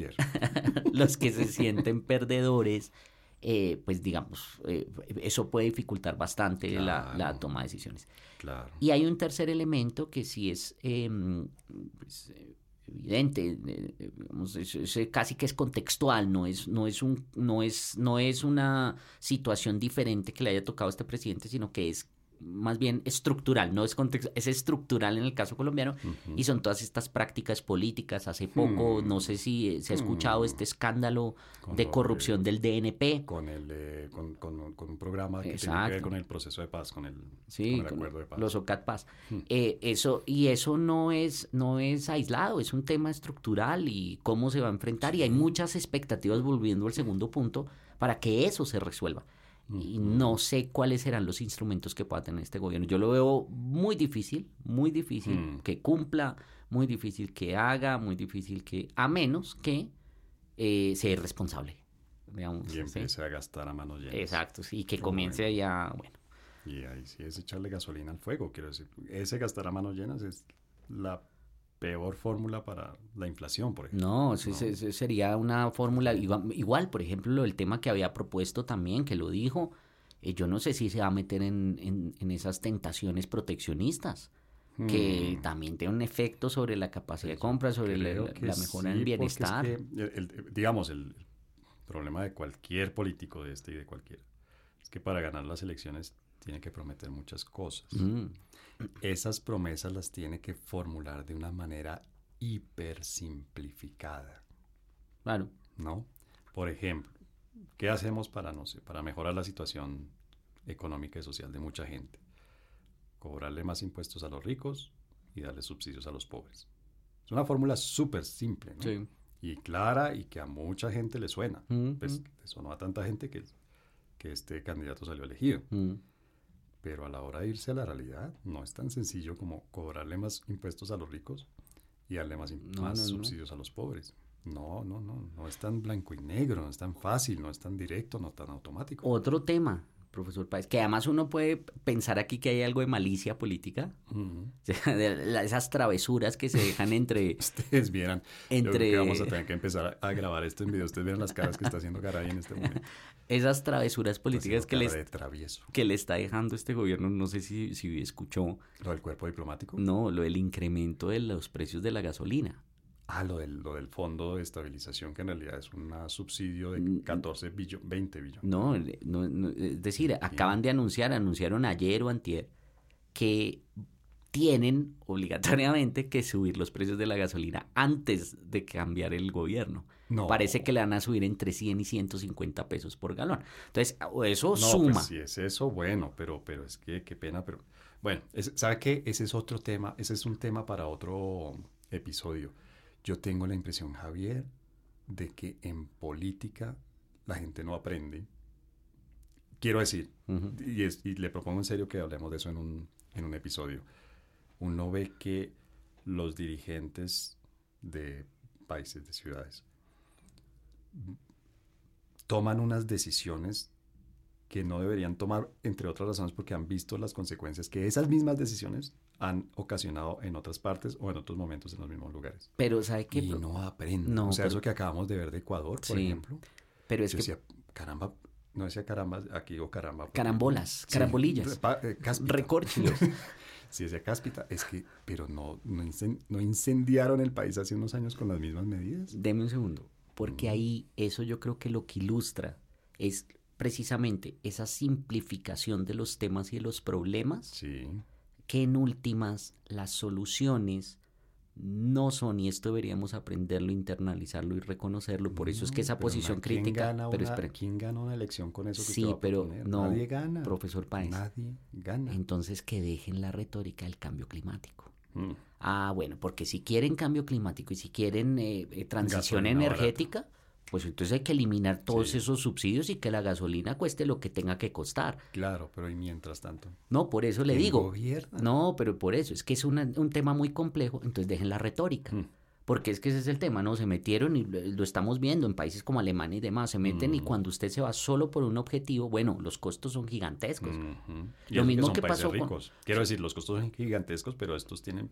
(laughs) los que se sienten perdedores eh, pues digamos, eh, eso puede dificultar bastante la, toma de decisiones. Y hay un tercer elemento que sí es em, pues, evidente, eh, casi que es contextual, no es, no, es un, no, es, no es una situación diferente que le haya tocado a este presidente, sino que es más bien estructural, no es contexto, es estructural en el caso colombiano y son todas estas prácticas políticas. Hace poco, hmm. no sé si eh, se ha escuchado este hmm. escándalo de corrupción del DNP. Con, el, con, con, un programa que tiene que ver con el proceso de paz, con el, sí, acuerdo de paz. Los OCAT Paz. Hmm. Eh, eso, y eso no es, no es aislado, es un tema estructural y cómo se va a enfrentar y hay muchas expectativas volviendo al segundo punto para que eso se resuelva y no sé cuáles serán los instrumentos que pueda tener este gobierno. Yo lo veo muy difícil, muy difícil mm. que cumpla, muy difícil que haga, muy difícil que, a menos que eh, sea responsable. y empiece a gastar a manos llenas. Exacto, sí, y que comience ya, bueno. Y ahí sí es echarle gasolina al fuego, quiero decir. Ese gastar a manos llenas es la peor fórmula para la inflación, por ejemplo. No, sería una fórmula igual, por ejemplo, el tema que había propuesto también, que lo dijo, eh, yo no sé si se va a meter en, esas tentaciones proteccionistas, que hmm. también tiene un efecto sobre la capacidad de compra, sobre la, mejora del bienestar. digamos, el problema de cualquier político de este y de cualquier, es que para ganar las elecciones tiene que prometer muchas cosas. Mm esas promesas las tiene que formular de una manera hiper simplificada. Claro. ¿No? Por ejemplo, ¿qué hacemos para, no sé, para mejorar la situación económica y social de mucha gente? Cobrarle más impuestos a los ricos y darle subsidios a los pobres. Es una fórmula súper simple, ¿no? Sí. Y clara y que a mucha gente le suena. Pues eso no a tanta gente que, que este candidato salió elegido. Pero a la hora de irse a la realidad, no es tan sencillo como cobrarle más impuestos a los ricos y darle más, subsidios a los pobres. No, no, no, no es tan blanco y negro, no es tan fácil, no es tan directo, no tan automático. Otro tema profesor Páez, que además uno puede pensar aquí que hay algo de malicia política, (laughs) esas travesuras que se dejan entre... (laughs) Ustedes vieran, entre... que vamos a tener que empezar a, grabar esto en video, ustedes vieran las caras que está haciendo Garay en este momento. (laughs) Esas travesuras políticas que, les, que le está dejando este gobierno, no sé si, si escuchó... ¿Lo del cuerpo diplomático? No, lo del incremento de los precios de la gasolina. Ah, lo del, lo del fondo de estabilización, que en realidad es un subsidio de 14 billones, 20 billones. No, no, es decir, acaban de anunciar, anunciaron ayer o antier, que tienen obligatoriamente que subir los precios de la gasolina antes de cambiar el gobierno. No. Parece que le van a subir entre 100 y 150 pesos por galón. Entonces, eso no, suma. Pues si es eso, bueno, pero, pero es que qué pena, pero bueno, ¿sabe qué? Ese es otro tema, ese es un tema para otro episodio yo tengo la impresión, Javier, de que en política la gente no aprende. Quiero decir, y, le propongo en serio que hablemos de eso en un, en un episodio. Uno ve que los dirigentes de países, de ciudades, toman unas decisiones que no deberían tomar, entre otras razones, porque han visto las consecuencias que esas mismas decisiones han ocasionado en otras partes o en otros momentos en los mismos lugares. Pero, ¿sabe qué? Y no aprenden. No, o sea, eso que acabamos de ver de Ecuador, por ejemplo. Pero es que... decía, caramba, no decía caramba, aquí digo caramba. Carambolas, carambolillas. Eh, Recórchilos. (laughs) sí, decía cáspita. Es que, pero no, no, incendiaron el país hace unos años con las mismas medidas. Deme un segundo, porque ahí eso yo creo que lo que ilustra es precisamente esa simplificación de los temas y de los problemas. Sí que en últimas las soluciones no son, y esto deberíamos aprenderlo, internalizarlo y reconocerlo. Por eso es que esa posición crítica. pero ¿Quién gana una elección con eso? Que sí, pero no. Nadie gana. Profesor Páez. Nadie gana. Entonces que dejen la retórica del cambio climático. Mm. Ah, bueno, porque si quieren cambio climático y si quieren eh, eh, transición energética, pues entonces hay que eliminar todos esos subsidios y que la gasolina cueste lo que tenga que costar. Claro, pero y mientras tanto. No, por eso le digo. No, pero por eso, es que es un tema muy complejo, entonces dejen la retórica. Mm. Porque es que ese es el tema, ¿no? Se metieron y lo estamos viendo en países como Alemania y demás, se meten y mm. cuando usted se va solo por un objetivo, bueno, los costos son gigantescos. Lo mismo que, pasó ricos. Quiero decir, los costos son gigantescos, pero estos tienen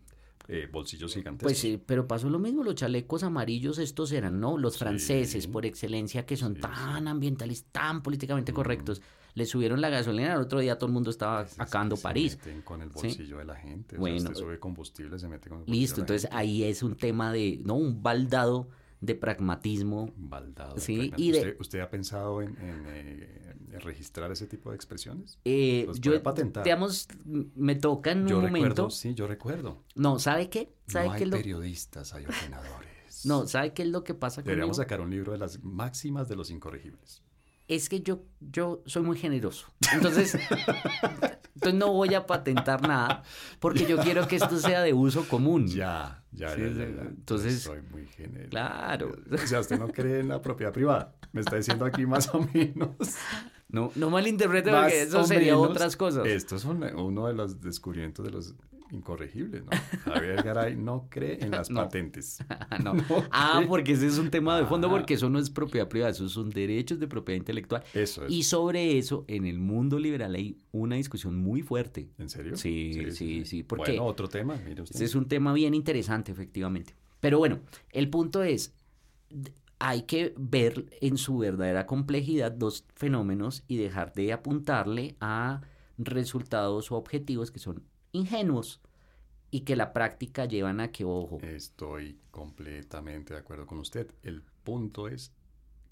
eh, bolsillos gigantes. Pues sí, pero pasó lo mismo, los chalecos amarillos estos eran, ¿no? Los franceses por excelencia que son tan ambientalistas, tan políticamente correctos. Le subieron la gasolina, el otro día todo el mundo estaba acabando París. Se meten con el bolsillo de la gente. Bueno, sube combustible, se mete con el Listo, entonces ahí es un tema de, ¿no? Un baldado de pragmatismo. Baldado. Sí, y ¿Usted, ha pensado en, eh, registrar ese tipo de expresiones? Eh, yo, patentar. Digamos, me toca en un momento. Recuerdo, sí, yo recuerdo. No, ¿sabe qué? ¿Sabe no hay periodistas, hay opinadores. No, ¿sabe qué es lo que pasa Deberíamos sacar un libro de las máximas de los incorregibles. Es que yo, yo soy muy generoso. Entonces, (laughs) entonces no voy a patentar nada porque yo quiero que esto sea de uso común. (laughs) Ya, ya, ya, Entonces, soy muy generoso. Claro. (laughs) O sea, usted no cree en la propiedad privada. Me está diciendo aquí más o menos. No, no malinterprete porque eso sería otras cosas. Esto es uno de los descubrimientos de los incorregibles, ¿no? Javier Garay no cree en las (laughs) patentes. (laughs) (laughs) no. ah, porque ese es un tema de fondo, porque eso no es propiedad privada, eso son derechos de propiedad intelectual. Eso es. Y sobre eso, en el mundo liberal hay una discusión muy fuerte. ¿En serio? Sí, sí, sí. porque bueno, otro tema, mire usted. Ese es un tema bien interesante, efectivamente. Pero bueno, el punto es, hay que ver en su verdadera complejidad dos fenómenos y dejar de apuntarle a resultados o objetivos que son ingenuos y que la práctica llevan a que, ojo. Estoy completamente de acuerdo con usted. El punto es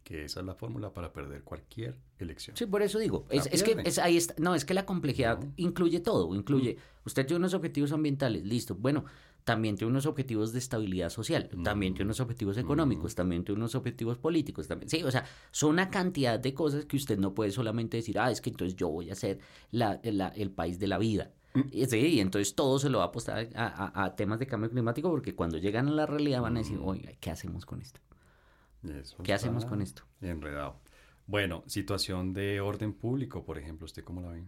que esa es la fórmula para perder cualquier elección. Sí, por eso digo, es, que es, ahí está, no, es que la complejidad incluye todo, incluye, usted tiene unos objetivos ambientales, listo, bueno, también tiene unos objetivos de estabilidad social, también tiene unos objetivos económicos, también tiene unos objetivos políticos, también, sí, o sea, son una cantidad de cosas que usted no puede solamente decir, ah, es que entonces yo voy a ser la, el país de la vida. Sí, y entonces todo se lo va a apostar a, temas de cambio climático porque cuando llegan a la realidad van a decir, oiga, ¿qué hacemos con esto? ¿Qué hacemos con esto? Enredado. Bueno, situación de orden público, por ejemplo, ¿usted cómo la ve?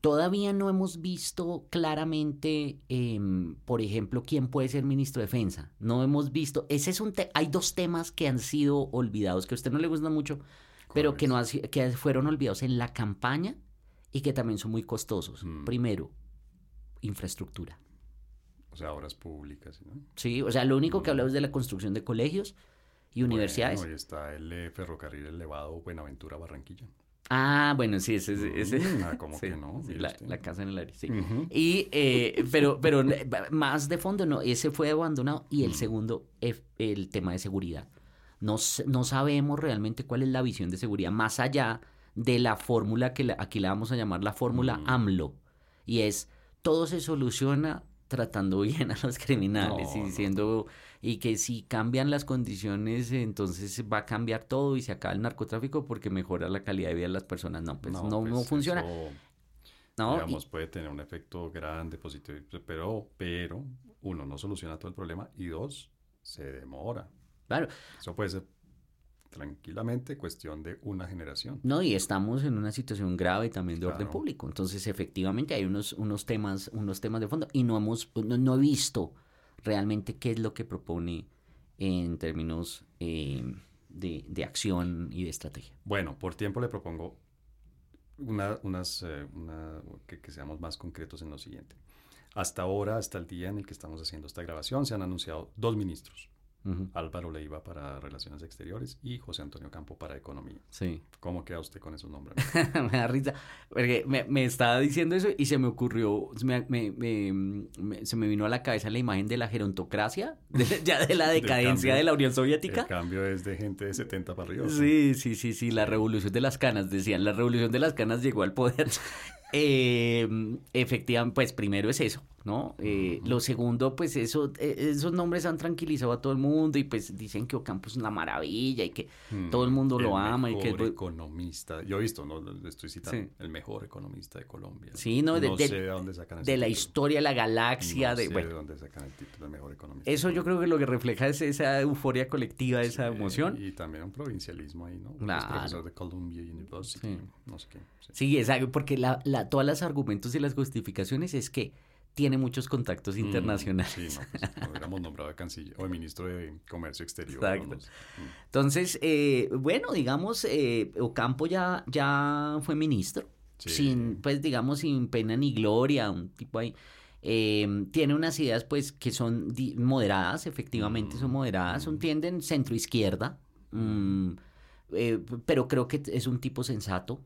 Todavía no hemos visto claramente, em, por ejemplo, quién puede ser ministro de defensa. No hemos visto. Ese es un hay dos temas que han sido olvidados, que a usted no le gustan mucho, pero que, no que fueron olvidados en la campaña y que también son muy costosos. Mm. Primero, infraestructura. O sea, obras públicas, ¿no? Sí, o sea, lo único que mm. hablamos es de la construcción de colegios y universidades. Bueno, y está el eh, ferrocarril elevado Buenaventura-Barranquilla. Ah, bueno, sí, ese, ese, mm, ah, (laughs) como que no. la, casa en el aire, sí. Y, eh, pero, pero más de fondo, no, ese fue abandonado. Y el segundo, el tema de seguridad. No, no sabemos realmente cuál es la visión de seguridad, más allá de la fórmula que aquí la vamos a llamar la fórmula AMLO. Y es, todo se soluciona tratando (laughs) bien a los criminales y diciendo y que si cambian las condiciones entonces va a cambiar todo y se acaba el narcotráfico porque mejora la calidad de vida de las personas. No pues no, no, pues funciona. no digamos puede tener un efecto grande positivo pero pero uno no soluciona todo el problema y dos se demora. Claro. Eso puede ser tranquilamente cuestión de una generación. No, y estamos en una situación grave también de orden público. Entonces, efectivamente, hay unos, unos, temas, unos temas de fondo y no, hemos, no, he visto realmente qué es lo que propone en términos eh, de, acción y de estrategia. Bueno, por tiempo le propongo una, unas, eh, que, que seamos más concretos en lo siguiente. Hasta ahora, hasta el día en el que estamos haciendo esta grabación, se han anunciado dos ministros Álvaro Leiva para Relaciones Exteriores y José Antonio Campo para Economía. Sí. ¿Cómo queda usted con esos nombres? (laughs) me da risa, porque me, estaba diciendo eso y se me ocurrió, se me vino a la cabeza la imagen de la gerontocracia, (laughs) ya de la decadencia de la Unión Soviética. El cambio es de gente de 70 para arriba. Sí, sí, sí, sí, la revolución de las canas, decían, la revolución de las canas llegó al poder. (laughs) Eh, efectivamente, pues primero es eso, ¿no? Eh, lo segundo, pues eso, eh, esos nombres han tranquilizado a todo el mundo y pues dicen que Ocampo es una maravilla y que hmm, todo el mundo lo ama. y que es economista, yo he visto, no estoy citando, el mejor economista de Colombia. Sí, no, de, sé de, dónde sacan De la historia, de la galaxia, de... de dónde sacan el título de mejor economista. Eso yo creo que lo que refleja es esa euforia colectiva, esa emoción. Y también un provincialismo ahí, ¿no? Claro. Es profesor de Columbia University, no sé qué. Sí, exacto, porque la, la, todas las argumentos y las justificaciones es que tiene muchos contactos mm, internacionales. sí, no, pues, no hubiéramos nombrado canciller o de ministro de Comercio Exterior. Exacto. Mm. Entonces, eh, bueno, digamos, eh, Ocampo ya, ya fue ministro, sin, pues, digamos, sin pena ni gloria, un tipo ahí. Eh, tiene unas ideas, pues, que son moderadas, efectivamente son mm, moderadas, son tienden centro-izquierda, pero creo que es un tipo sensato,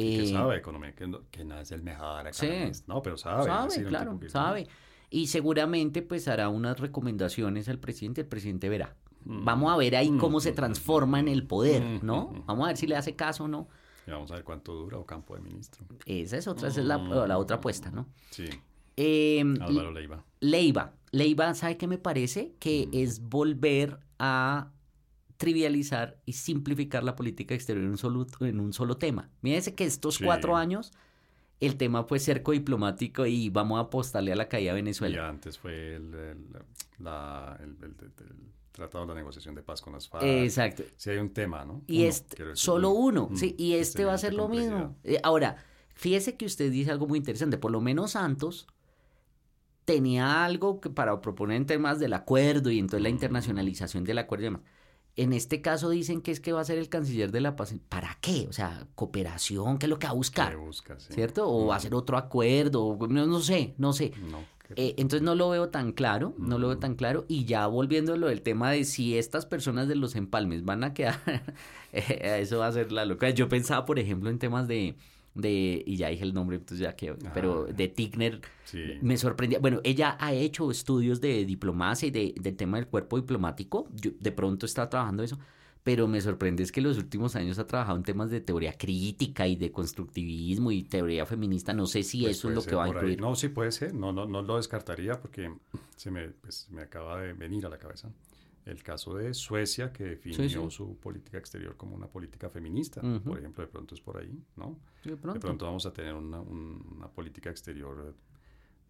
que sabe economía, que, que, no es el mejor economista. No, pero sabe. Sabe, claro, sabe. Y seguramente pues hará unas recomendaciones al presidente, el presidente verá. Mm. Vamos a ver ahí cómo se mm. transforma en el poder, mm. ¿no? Vamos a ver si le hace caso o no. Y vamos a ver cuánto dura o campo de ministro. Esa es otra, esa es la, la, otra apuesta, ¿no? Sí. Eh, Álvaro Leiva. Leiva. Leiva, ¿sabe qué me parece? Que es volver a trivializar y simplificar la política exterior en un solo, en un solo tema. Mírense que estos cuatro años el tema fue cerco diplomático y vamos a apostarle a la caída de Venezuela. Y antes fue el, tratado de la negociación de paz con las FARC. Exacto. Si hay un tema, ¿no? Y este, solo uno, sí, y este va a ser lo mismo. Eh, ahora, fíjese que usted dice algo muy interesante, por lo menos Santos tenía algo que para proponer en temas del acuerdo y entonces la internacionalización del acuerdo y demás. En este caso dicen que es que va a ser el canciller de la paz. ¿Para qué? O sea, cooperación, ¿qué es lo que va a buscar? ¿Cierto? O va a hacer otro acuerdo, no, sé, no sé. Eh, entonces no lo veo tan claro, no lo veo tan claro. Y ya volviendo a lo del tema de si estas personas de los empalmes van a quedar, (laughs) eh, eso va a ser la locura. Yo pensaba, por ejemplo, en temas de de, y ya dije el nombre, entonces ya que, pero de Tigner me sorprendía. Bueno, ella ha hecho estudios de diplomacia y de, del tema del cuerpo diplomático. Yo de pronto está trabajando eso, pero me sorprende es que en los últimos años ha trabajado en temas de teoría crítica y de constructivismo y teoría feminista. No sé si pues eso es lo que va a incluir. No, sí puede ser, no, no, no lo descartaría porque se me, pues, me acaba de venir a la cabeza el caso de Suecia, que definió su política exterior como una política feminista, por ejemplo, de pronto es por ahí, ¿no? De pronto, vamos a tener una, política exterior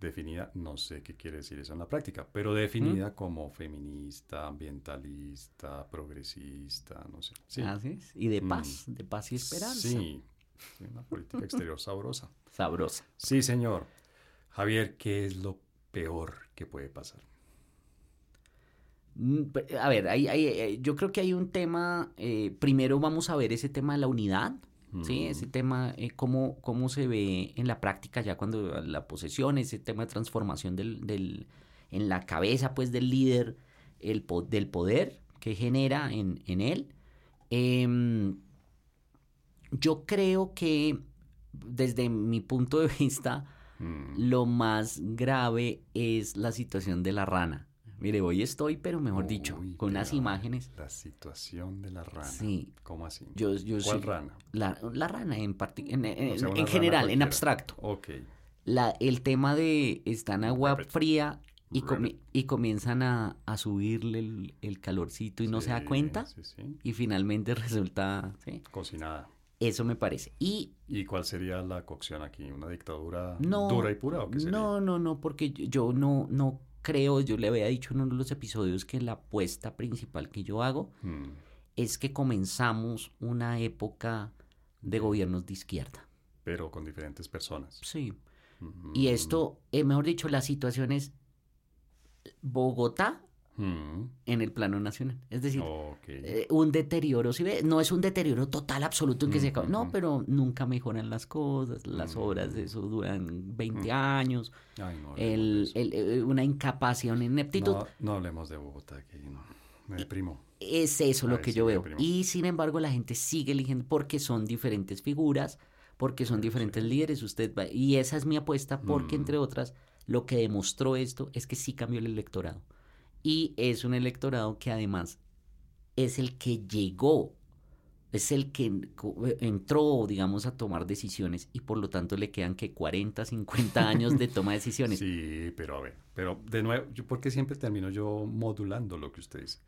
definida, no sé qué quiere decir eso en la práctica, pero definida como feminista, ambientalista, progresista, no sé. Sí. Y de paz, mm. de paz y esperanza. Sí, una política exterior sabrosa. (laughs) Sabrosa. Sí, señor. Javier, ¿qué es lo peor que puede pasar? Mm, A ver, hay- hay- eh, yo creo que hay un tema, eh, primero vamos a ver ese tema de la unidad, ¿sí? Mm. Ese tema, eh, cómo, cómo se ve en la práctica ya cuando la posesión, ese tema de transformación del, del- en la cabeza, pues, del líder, el, del poder que genera en, en él. Em, yo creo que desde mi punto de vista, Mm. lo más grave es la situación de la rana. Mire, hoy estoy, pero mejor dicho, con unas imágenes. La situación de la rana. Sí, ¿Cómo así? yo, yo ¿Cuál sí- rana? La, la rana en, en, en- O sea, en general, en abstracto. Ok. La, el tema de está en agua Rabbit. fría y, comi- y comienzan a, a subirle el, el calorcito y no se da cuenta Sí, sí. y finalmente (laughs) resulta... Cocinada. Eso me parece. Y ¿Y cuál sería la cocción aquí? ¿Una dictadura No, dura y pura o qué sería? No, no, no, porque yo- yo no, no creo, yo le había dicho en uno de los episodios que la apuesta principal que yo hago Mm. es que comenzamos una época de gobiernos de izquierda. Pero con diferentes personas. Sí. Mm. Y esto, eh, mejor dicho, la situación es Bogotá Mm. en el plano nacional. Es decir, eh, un deterioro, ¿sí ve? No es un deterioro total, absoluto en que se acaba. No, pero nunca mejoran las cosas, las Mm. obras de eso duran 20 Mm. años, Ay, no hablemos el, de eso. el- eh, una incapacidad, una ineptitud. No, no hablemos de Bogotá, que no. Me deprimo. Es eso lo que sí, yo veo. deprimo. Y sin embargo la gente sigue eligiendo porque son diferentes figuras, porque son Sí. diferentes líderes. Usted va- y esa es mi apuesta porque Mm. entre otras lo que demostró esto es que sí cambió el electorado. Y es un electorado que además es el que llegó, es el que co- entró, digamos, a tomar decisiones y por lo tanto le quedan que 40, 50 años de toma de (laughs) decisiones. Sí, pero a ver, pero de nuevo, yo, ¿por qué siempre termino yo modulando lo que usted dice?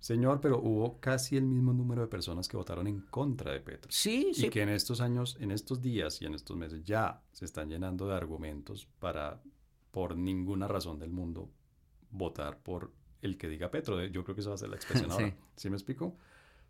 Señor, pero hubo casi el mismo número de personas que votaron en contra de Petro. Sí, sí. Y que en estos años, en estos días y en estos meses ya se están llenando de argumentos para, por ninguna razón del mundo, votar por el que diga Petro. Yo creo que esa va a ser la (laughs) expresión ahora. ¿Sí me explico?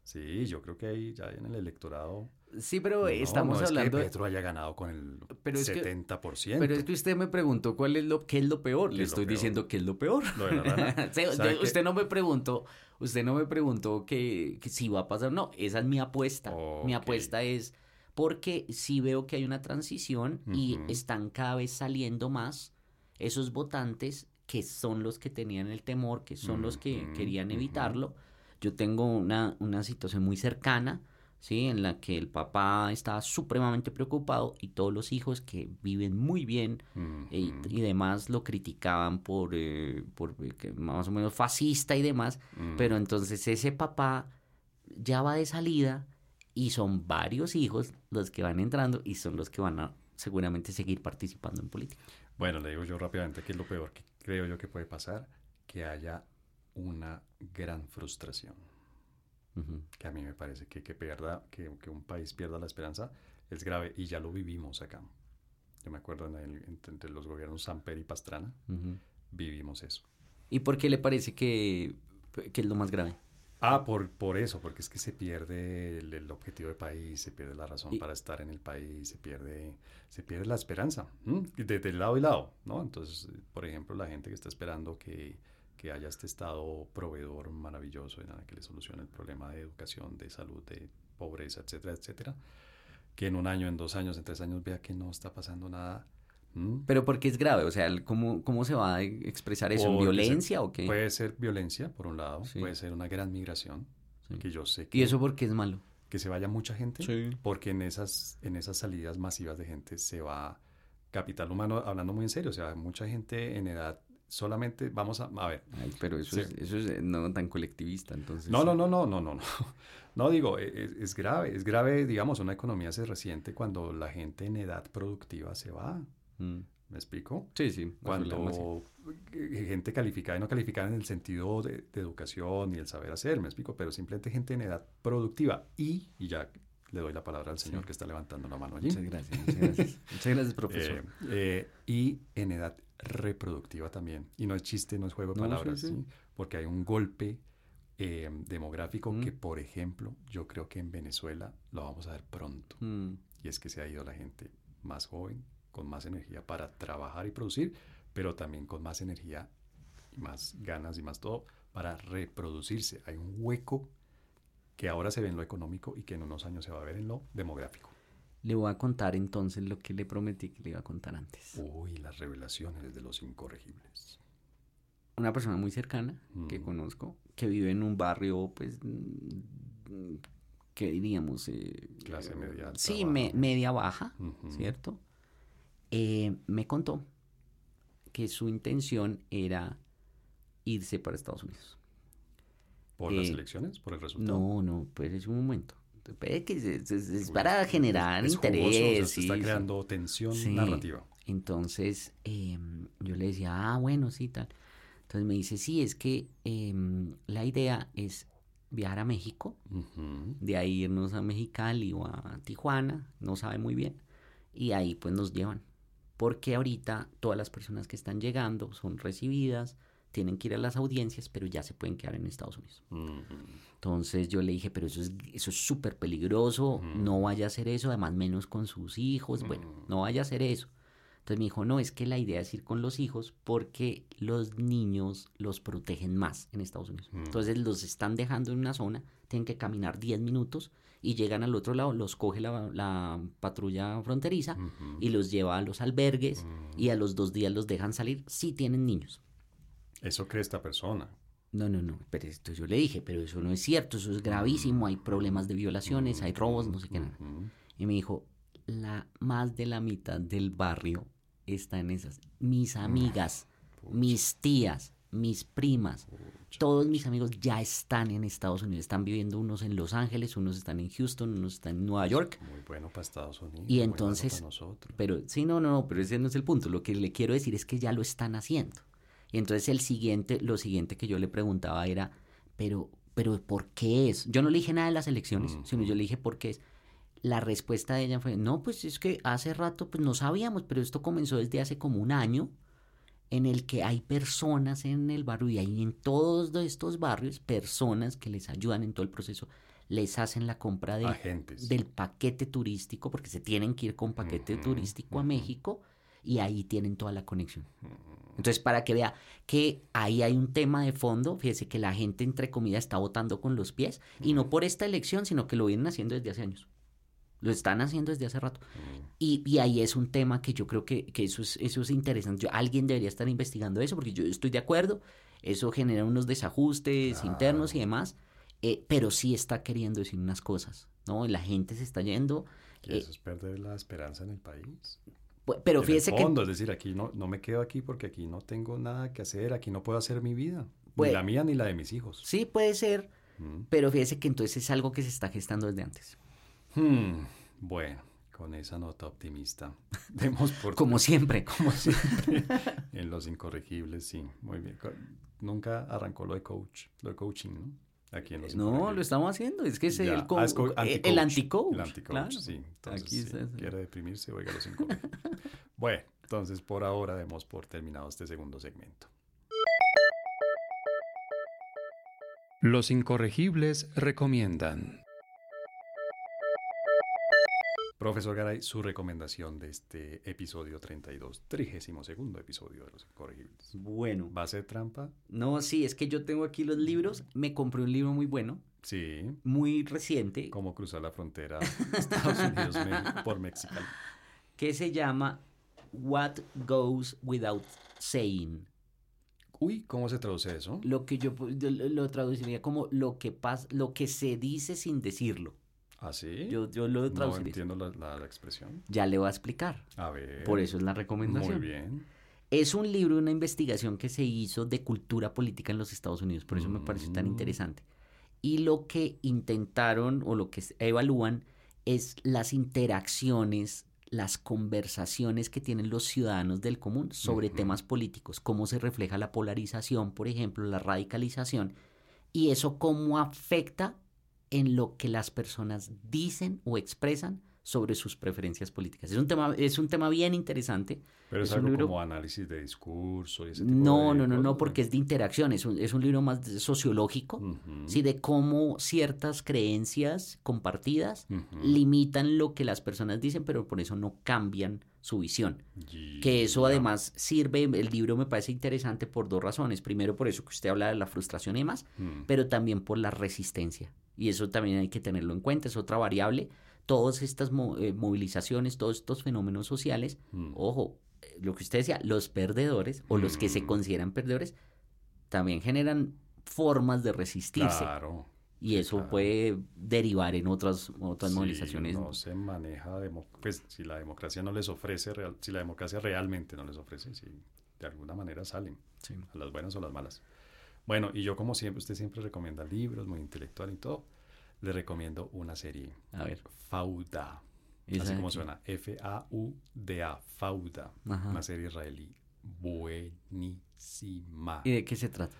Sí, yo creo que ahí ya en el electorado. Sí, pero no, estamos no es hablando que. Petro haya ganado con el Pero es que- 70%. Pero es que usted me preguntó cuál es lo, qué es lo peor. ¿Qué Le es estoy peor? diciendo qué es lo peor. Lo de la rana. (laughs) Sí, ¿Sabe yo- qué? usted no me preguntó, usted no me preguntó que, que si va a pasar. No, esa es mi apuesta. Mi apuesta es porque sí veo que hay una transición y están cada vez saliendo más esos votantes que son los que tenían el temor, que son los que Ujú, querían evitarlo. Yo tengo una, una situación muy cercana, ¿sí? En la que el papá estaba supremamente preocupado y todos los hijos que viven muy bien y, demás lo criticaban por, eh, por eh, que más o menos fascista y demás. Pero entonces ese papá ya va de salida y son varios hijos los que van entrando y son los que van a seguramente seguir participando en política. Bueno, le digo yo rápidamente que es lo peor que creo yo que puede pasar, que haya una gran frustración. Que a mí me parece que, que pierda, que, que un país pierda la esperanza es grave y ya lo vivimos acá. Yo me acuerdo en el- entre, los gobiernos Samper y Pastrana, vivimos eso. ¿Y por qué le parece que, que es lo más grave? Ah, por, por eso, porque es que se pierde el, el objetivo de país, se pierde la razón Y- para estar en el país, se pierde, se pierde la esperanza, desde lado y lado, ¿no? Entonces, por ejemplo, la gente que está esperando que, que haya este Estado proveedor maravilloso en el que le solucione el problema de educación, de salud, de pobreza, etcétera, etcétera, que en un año, en dos años, en tres años vea que no está pasando nada. Pero ¿por qué es grave? O sea, ¿cómo, cómo se va a expresar eso? ¿En Porque violencia o qué? Puede ser violencia, por un lado, Sí. puede ser una gran migración, Sí. que yo sé que... ¿Y eso por qué es malo? que se vaya mucha gente, Sí. porque en esas, en esas salidas masivas de gente se va capital humano, hablando muy en serio, o sea, mucha gente en edad solamente, vamos a, a ver, Ay, pero eso, Sí. es, eso es eh, no tan colectivista, entonces. no, no, no, no, no, no, no, (laughs) no digo, e- es, es grave, es grave, digamos, una economía se resiente cuando la gente en edad productiva se va, Mm. ¿me explico? Sí, sí. Cuando gente calificada y no calificada en el sentido de, de educación y el saber hacer, me explico, pero simplemente gente en edad productiva y, y ya le doy la palabra al señor Sí. que está levantando la mano allí. Muchas gracias, muchas gracias. (laughs) muchas gracias, profesor. Eh, eh, y en edad reproductiva también. Y no es chiste, no es juego de No, palabras, sí. ¿sí? porque hay un golpe eh, demográfico Mm. que, por ejemplo, yo creo que en Venezuela lo vamos a ver pronto. Mm. Y es que se ha ido la gente más joven, con más energía para trabajar y producir, pero también con más energía y más ganas y más todo para reproducirse. Hay un hueco que ahora se ve en lo económico y que en unos años se va a ver en lo demográfico. Le voy a contar entonces lo que le prometí que le iba a contar antes. Uy, las revelaciones de los incorregibles. Una persona muy cercana que Mm. conozco, que vive en un barrio, pues, que diríamos... eh, Clase media alta, Sí, me- media baja. ¿cierto? Eh, me contó que su intención era irse para Estados Unidos. ¿Por las Eh, elecciones? ¿Por el resultado? No, no, pues es un momento. Espere que es, es- es para es- generar es jugoso, o sea, interés. sí, está creando tensión Sí. narrativa. Entonces em, yo le decía, ah, bueno, sí, tal. Entonces me dice, sí, es que em, la idea es viajar a México, de ahí irnos a Mexicali o a Tijuana, no sabe muy bien, y ahí pues nos llevan. Porque ahorita todas las personas que están llegando son recibidas, tienen que ir a las audiencias, pero ya se pueden quedar en Estados Unidos. Entonces yo le dije, pero eso es eso es súper peligroso, no vaya a hacer eso, además menos con sus hijos, bueno, no vaya a hacer eso. Entonces me dijo, no, es que la idea es ir con los hijos porque los niños los protegen más en Estados Unidos. Entonces los están dejando en una zona, tienen que caminar 10 minutos y llegan al otro lado, los coge la, la patrulla fronteriza Ujú. y los lleva a los albergues Ujú. y a los dos días los dejan salir si tienen niños. Eso cree esta persona. No, no, no, pero esto yo le dije, pero eso no es cierto, eso es gravísimo, hay problemas de violaciones, hay robos, no sé qué nada. Y me dijo, la más de la mitad del barrio está en esas. Mis amigas, Pucha, mis tías, mis primas, todos mis amigos ya están en Estados Unidos, están viviendo unos en Los Ángeles, unos están en Houston, unos están en Nueva York. Muy bueno para Estados Unidos. Y bueno entonces- para nosotros. Pero sí, no, no, no, pero ese no es el punto. Lo que le quiero decir es que ya lo están haciendo. Y entonces el siguiente, lo siguiente que yo le preguntaba era, pero, pero ¿por qué es? Yo no le dije nada de las elecciones, sino yo le dije por qué es. La respuesta de ella fue, no, pues es que hace rato pues no sabíamos, pero esto comenzó desde hace como un año en el que hay personas en el barrio y hay en todos estos barrios personas que les ayudan en todo el proceso, les hacen la compra de, del paquete turístico, porque se tienen que ir con paquete turístico a. México y ahí tienen toda la conexión. Entonces, para que vea que ahí hay un tema de fondo, fíjese que la gente, entre comillas, está votando con los pies y no por esta elección, sino que lo vienen haciendo desde hace años. Lo están haciendo desde hace rato. Mm. Y, y ahí es un tema que yo creo que, que eso, es, eso es interesante. Yo- alguien debería estar investigando eso, porque yo estoy de acuerdo. Eso genera unos desajustes internos y demás. eh, pero sí está queriendo decir unas cosas, ¿no? La gente se está yendo. Eh, eso es perder la esperanza en el país. pero En el fíjese que fondo, es decir, aquí no, no me quedo aquí porque aquí no tengo nada que hacer, aquí no puedo hacer mi vida. Pues- ni la mía ni la de mis hijos. sí puede ser, Mm. pero fíjese que entonces es algo que se está gestando desde antes. Hmm, Bueno, con esa nota optimista, (laughs) demos por Como siempre. como siempre (laughs) en los incorregibles, sí, muy bien. Nunca arrancó lo de coach, lo de coaching, ¿no? Aquí en los No, lo estamos haciendo. Es que es Ya, el, co- ah, es co- anti-coach, el anti-coach. El anti-coach, claro. sí. Entonces, Aquí está, sí. quiere deprimirse, oiga los incorregibles. (laughs) bueno, entonces por ahora demos por terminado este segundo segmento. Los incorregibles recomiendan. Profesor Garay, su recomendación de este episodio 32, 32 segundo episodio de Los Incorregibles. Bueno, ¿Va a ser trampa? no, sí, es que yo tengo aquí los libros. Me compré un libro muy bueno, Sí. muy reciente, ¿Cómo cruzar la frontera Estados Unidos (laughs) por México? que se llama What Goes Without Saying. Uy, ¿cómo se traduce eso? Lo que yo, lo traduciría como lo que pasa, lo que se dice sin decirlo. ¿Ah, sí? Yo, yo lo no traduciría. entiendo la, la- la expresión. Ya le voy a explicar. A ver. Por eso es la recomendación. Muy bien. Es un libro, una investigación que se hizo de cultura política en los Estados Unidos, por eso me pareció tan Mm. interesante. Y lo que intentaron o lo que evalúan es las interacciones, las conversaciones que tienen los ciudadanos del común sobre temas políticos, cómo se refleja la polarización, por ejemplo, la radicalización, y eso cómo afecta en lo que las personas dicen o expresan sobre sus preferencias políticas. Es un tema, es un tema bien interesante. Pero es, Es un algo libro- como análisis de discurso y ese tipo No, de no, no, no, cosas, porque es de interacción, es un, es un libro más sociológico, ¿sí? de cómo ciertas creencias compartidas limitan lo que las personas dicen, pero por eso no cambian su visión. Que eso además sirve, el libro me parece interesante por dos razones. Primero, por eso que usted habla de la frustración y demás, Mm. pero también por la resistencia. Y eso también hay que tenerlo en cuenta, es otra variable. Todas estas mo- eh, movilizaciones, todos estos fenómenos sociales, Mm. ojo, eh, lo que usted decía, los perdedores o los que se Mm. consideran perdedores, también generan formas de resistirse. Claro. Y eso claro. puede derivar en otras, otras Sí, movilizaciones. No se maneja, pues si la democracia no les ofrece, real- si la democracia realmente no les ofrece, si de alguna manera salen, Sí. a las buenas o las malas. Bueno, y yo como siempre, usted siempre recomienda libros, muy intelectual y todo, le recomiendo una serie, A ver. Fauda, ¿esa así como suena, F-A-U-D-A, Fauda, Ajá. una serie israelí buenísima, ¿Y de qué se trata?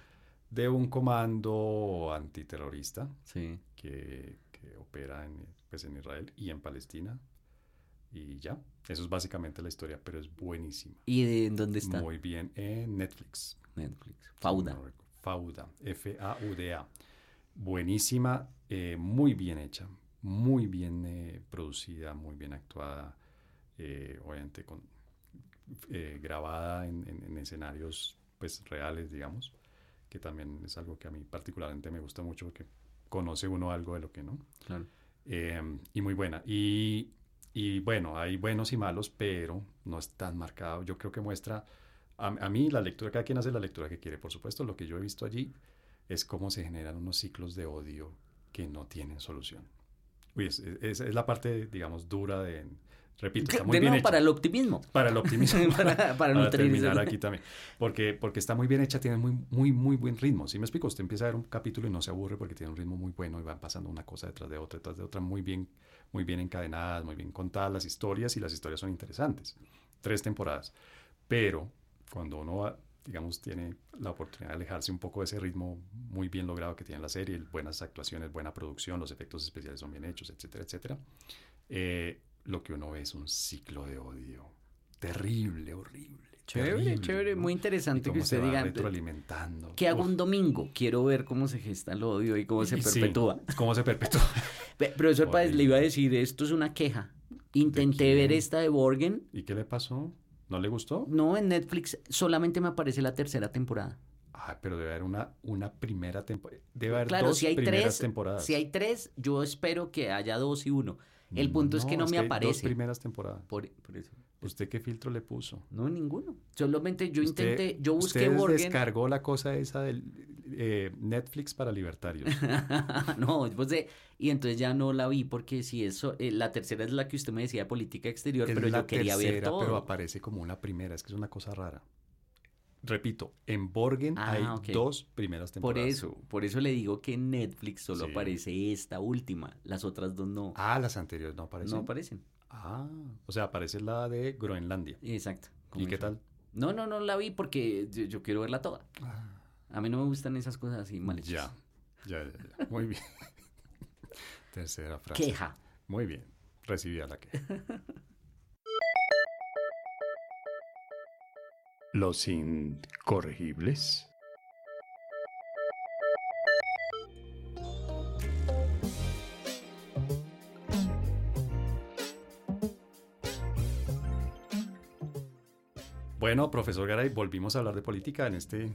de un comando antiterrorista Sí. que, que opera en, pues, en Israel y en Palestina. Y ya, eso es básicamente la historia, pero es buenísima. ¿Y en dónde está? Muy bien en Netflix. Netflix. Fauda. Fauda, F-A-U-D-A. Buenísima, eh, muy bien hecha, muy bien eh, producida, muy bien actuada, eh, obviamente con, eh, grabada en, en- en escenarios pues reales, digamos, que también es algo que a mí particularmente me gusta mucho porque conoce uno algo de lo que no. Claro. Y muy buena. Y, y bueno, hay buenos y malos, pero no es tan marcado. Yo creo que muestra, a, a mí la lectura, cada quien hace la lectura que quiere, por supuesto, lo que yo he visto allí es cómo se generan unos ciclos de odio que no tienen solución. Uy, es, es- es la parte, digamos, dura de... Repito, está muy de bien nuevo, hecha. para el optimismo. Para el optimismo. (laughs) para, para (laughs) para terminar aquí también. Porque, porque está muy bien hecha, tiene muy, muy, muy buen ritmo. Si me explico, usted empieza a ver un capítulo y no se aburre porque tiene un ritmo muy bueno y van pasando una cosa detrás de otra, detrás de otra, muy bien, muy bien encadenadas, muy bien contadas las historias y las historias son interesantes. Tres temporadas. Pero cuando uno, va, digamos, tiene la oportunidad de alejarse un poco de ese ritmo muy bien logrado que tiene la serie, buenas actuaciones, buena producción, los efectos especiales son bien hechos, etcétera, etcétera, eh, lo que uno ve es un ciclo de odio terrible, horrible. Chévere, terrible, chévere, ¿no? muy interesante que usted diga. retroalimentando. ¿Qué hago Uf, un domingo? Quiero ver cómo se gesta el odio y cómo se y sí, perpetúa. ¿Cómo se perpetúa? (laughs) Pe- Profesor Páez, le iba a decir, esto es una queja. Intenté ver esta de Borgen. ¿Y qué le pasó? ¿No le gustó? No, en Netflix solamente me aparece la tercera temporada. Ah, pero debe haber una, una primera temporada. Debe haber Claro, dos si hay primeras tres, temporadas. si hay tres, yo espero que haya dos y uno. El punto es que no me hay Dos aparece. primeras temporadas. Por, por eso. ¿Usted qué filtro le puso? No, ninguno. Solamente yo Usted- intenté, yo busqué usted descargó la cosa esa del eh, Netflix para libertarios. (laughs) no, después de, y entonces ya no la vi porque si eso, eh, la tercera es la que usted me decía de política exterior, Es pero la yo quería ver tercera, todo. pero aparece como una primera. Es que es una cosa rara. Repito, en Borgen Ah, hay dos primeras Por temporadas. eso, por eso le digo que en Netflix solo Sí. aparece esta última, las otras dos no, Ah, las anteriores no aparecen. no aparecen. Ah, o sea, aparece la de Groenlandia. Exacto. ¿Y qué tal? No, no, no la vi porque yo, yo quiero verla toda. A mí no me gustan esas cosas así mal hechas. Ya, ya, ya, ya. Muy bien. (laughs) Tercera frase. Queja. Muy bien. Recibía la queja. (laughs) Los incorregibles. Bueno, profesor Garay, volvimos a hablar de política en este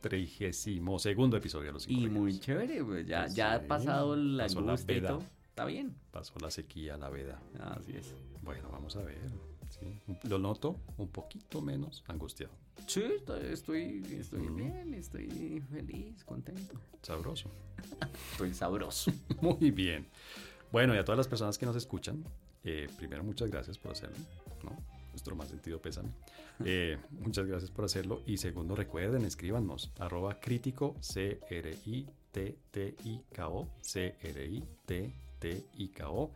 trigésimo segundo episodio de Los Y muy chévere, pues ya, ya ha pasado la pasó la veda. Está bien. Pasó la sequía, la veda. Así es. Bueno, vamos a ver. sí. Lo noto un poquito menos angustiado. Sí, estoy, estoy, estoy Mm. bien, estoy feliz, contento. Sabroso. (laughs) Estoy sabroso. (laughs) Muy bien. Bueno, y a todas las personas que nos escuchan, eh, primero muchas gracias por hacerlo, ¿no? Nuestro más sentido pésame. Eh, (laughs) muchas gracias por hacerlo. Y segundo, recuerden, escríbanos, arroba crítico, C-R-I-T-T-I-K-O, C-R-I-T-T-I-K-O,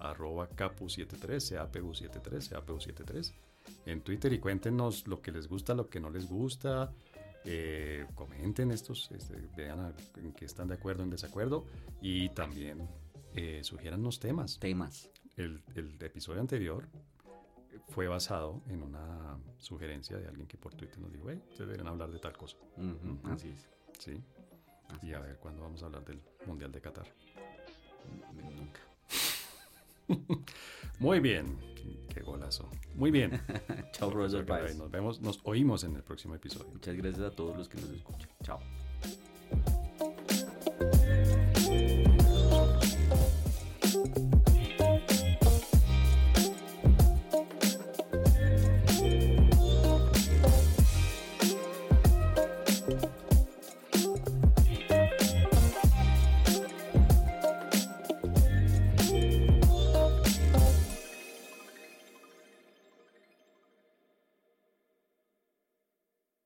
arroba capu73, CAPU73, CAPU73, en Twitter y cuéntenos lo que les gusta, lo que no les gusta, eh, comenten estos, este, vean a- en qué están de acuerdo, en desacuerdo y también eh, sugiérannos temas. Temas. El, el episodio anterior fue basado en una sugerencia de alguien que por Twitter nos dijo, hey, ustedes deberían hablar de tal cosa. Ujú, Ujú. Así es. Sí. Así Y a es. ver cuándo vamos a hablar del Mundial de Qatar. Nunca. (laughs) Muy bien. ¿Qué Qué golazo. Muy bien. (laughs) Chao, profesor Páez. Nos vemos, nos oímos en el próximo episodio. Muchas gracias a todos los que nos escuchan. Chao.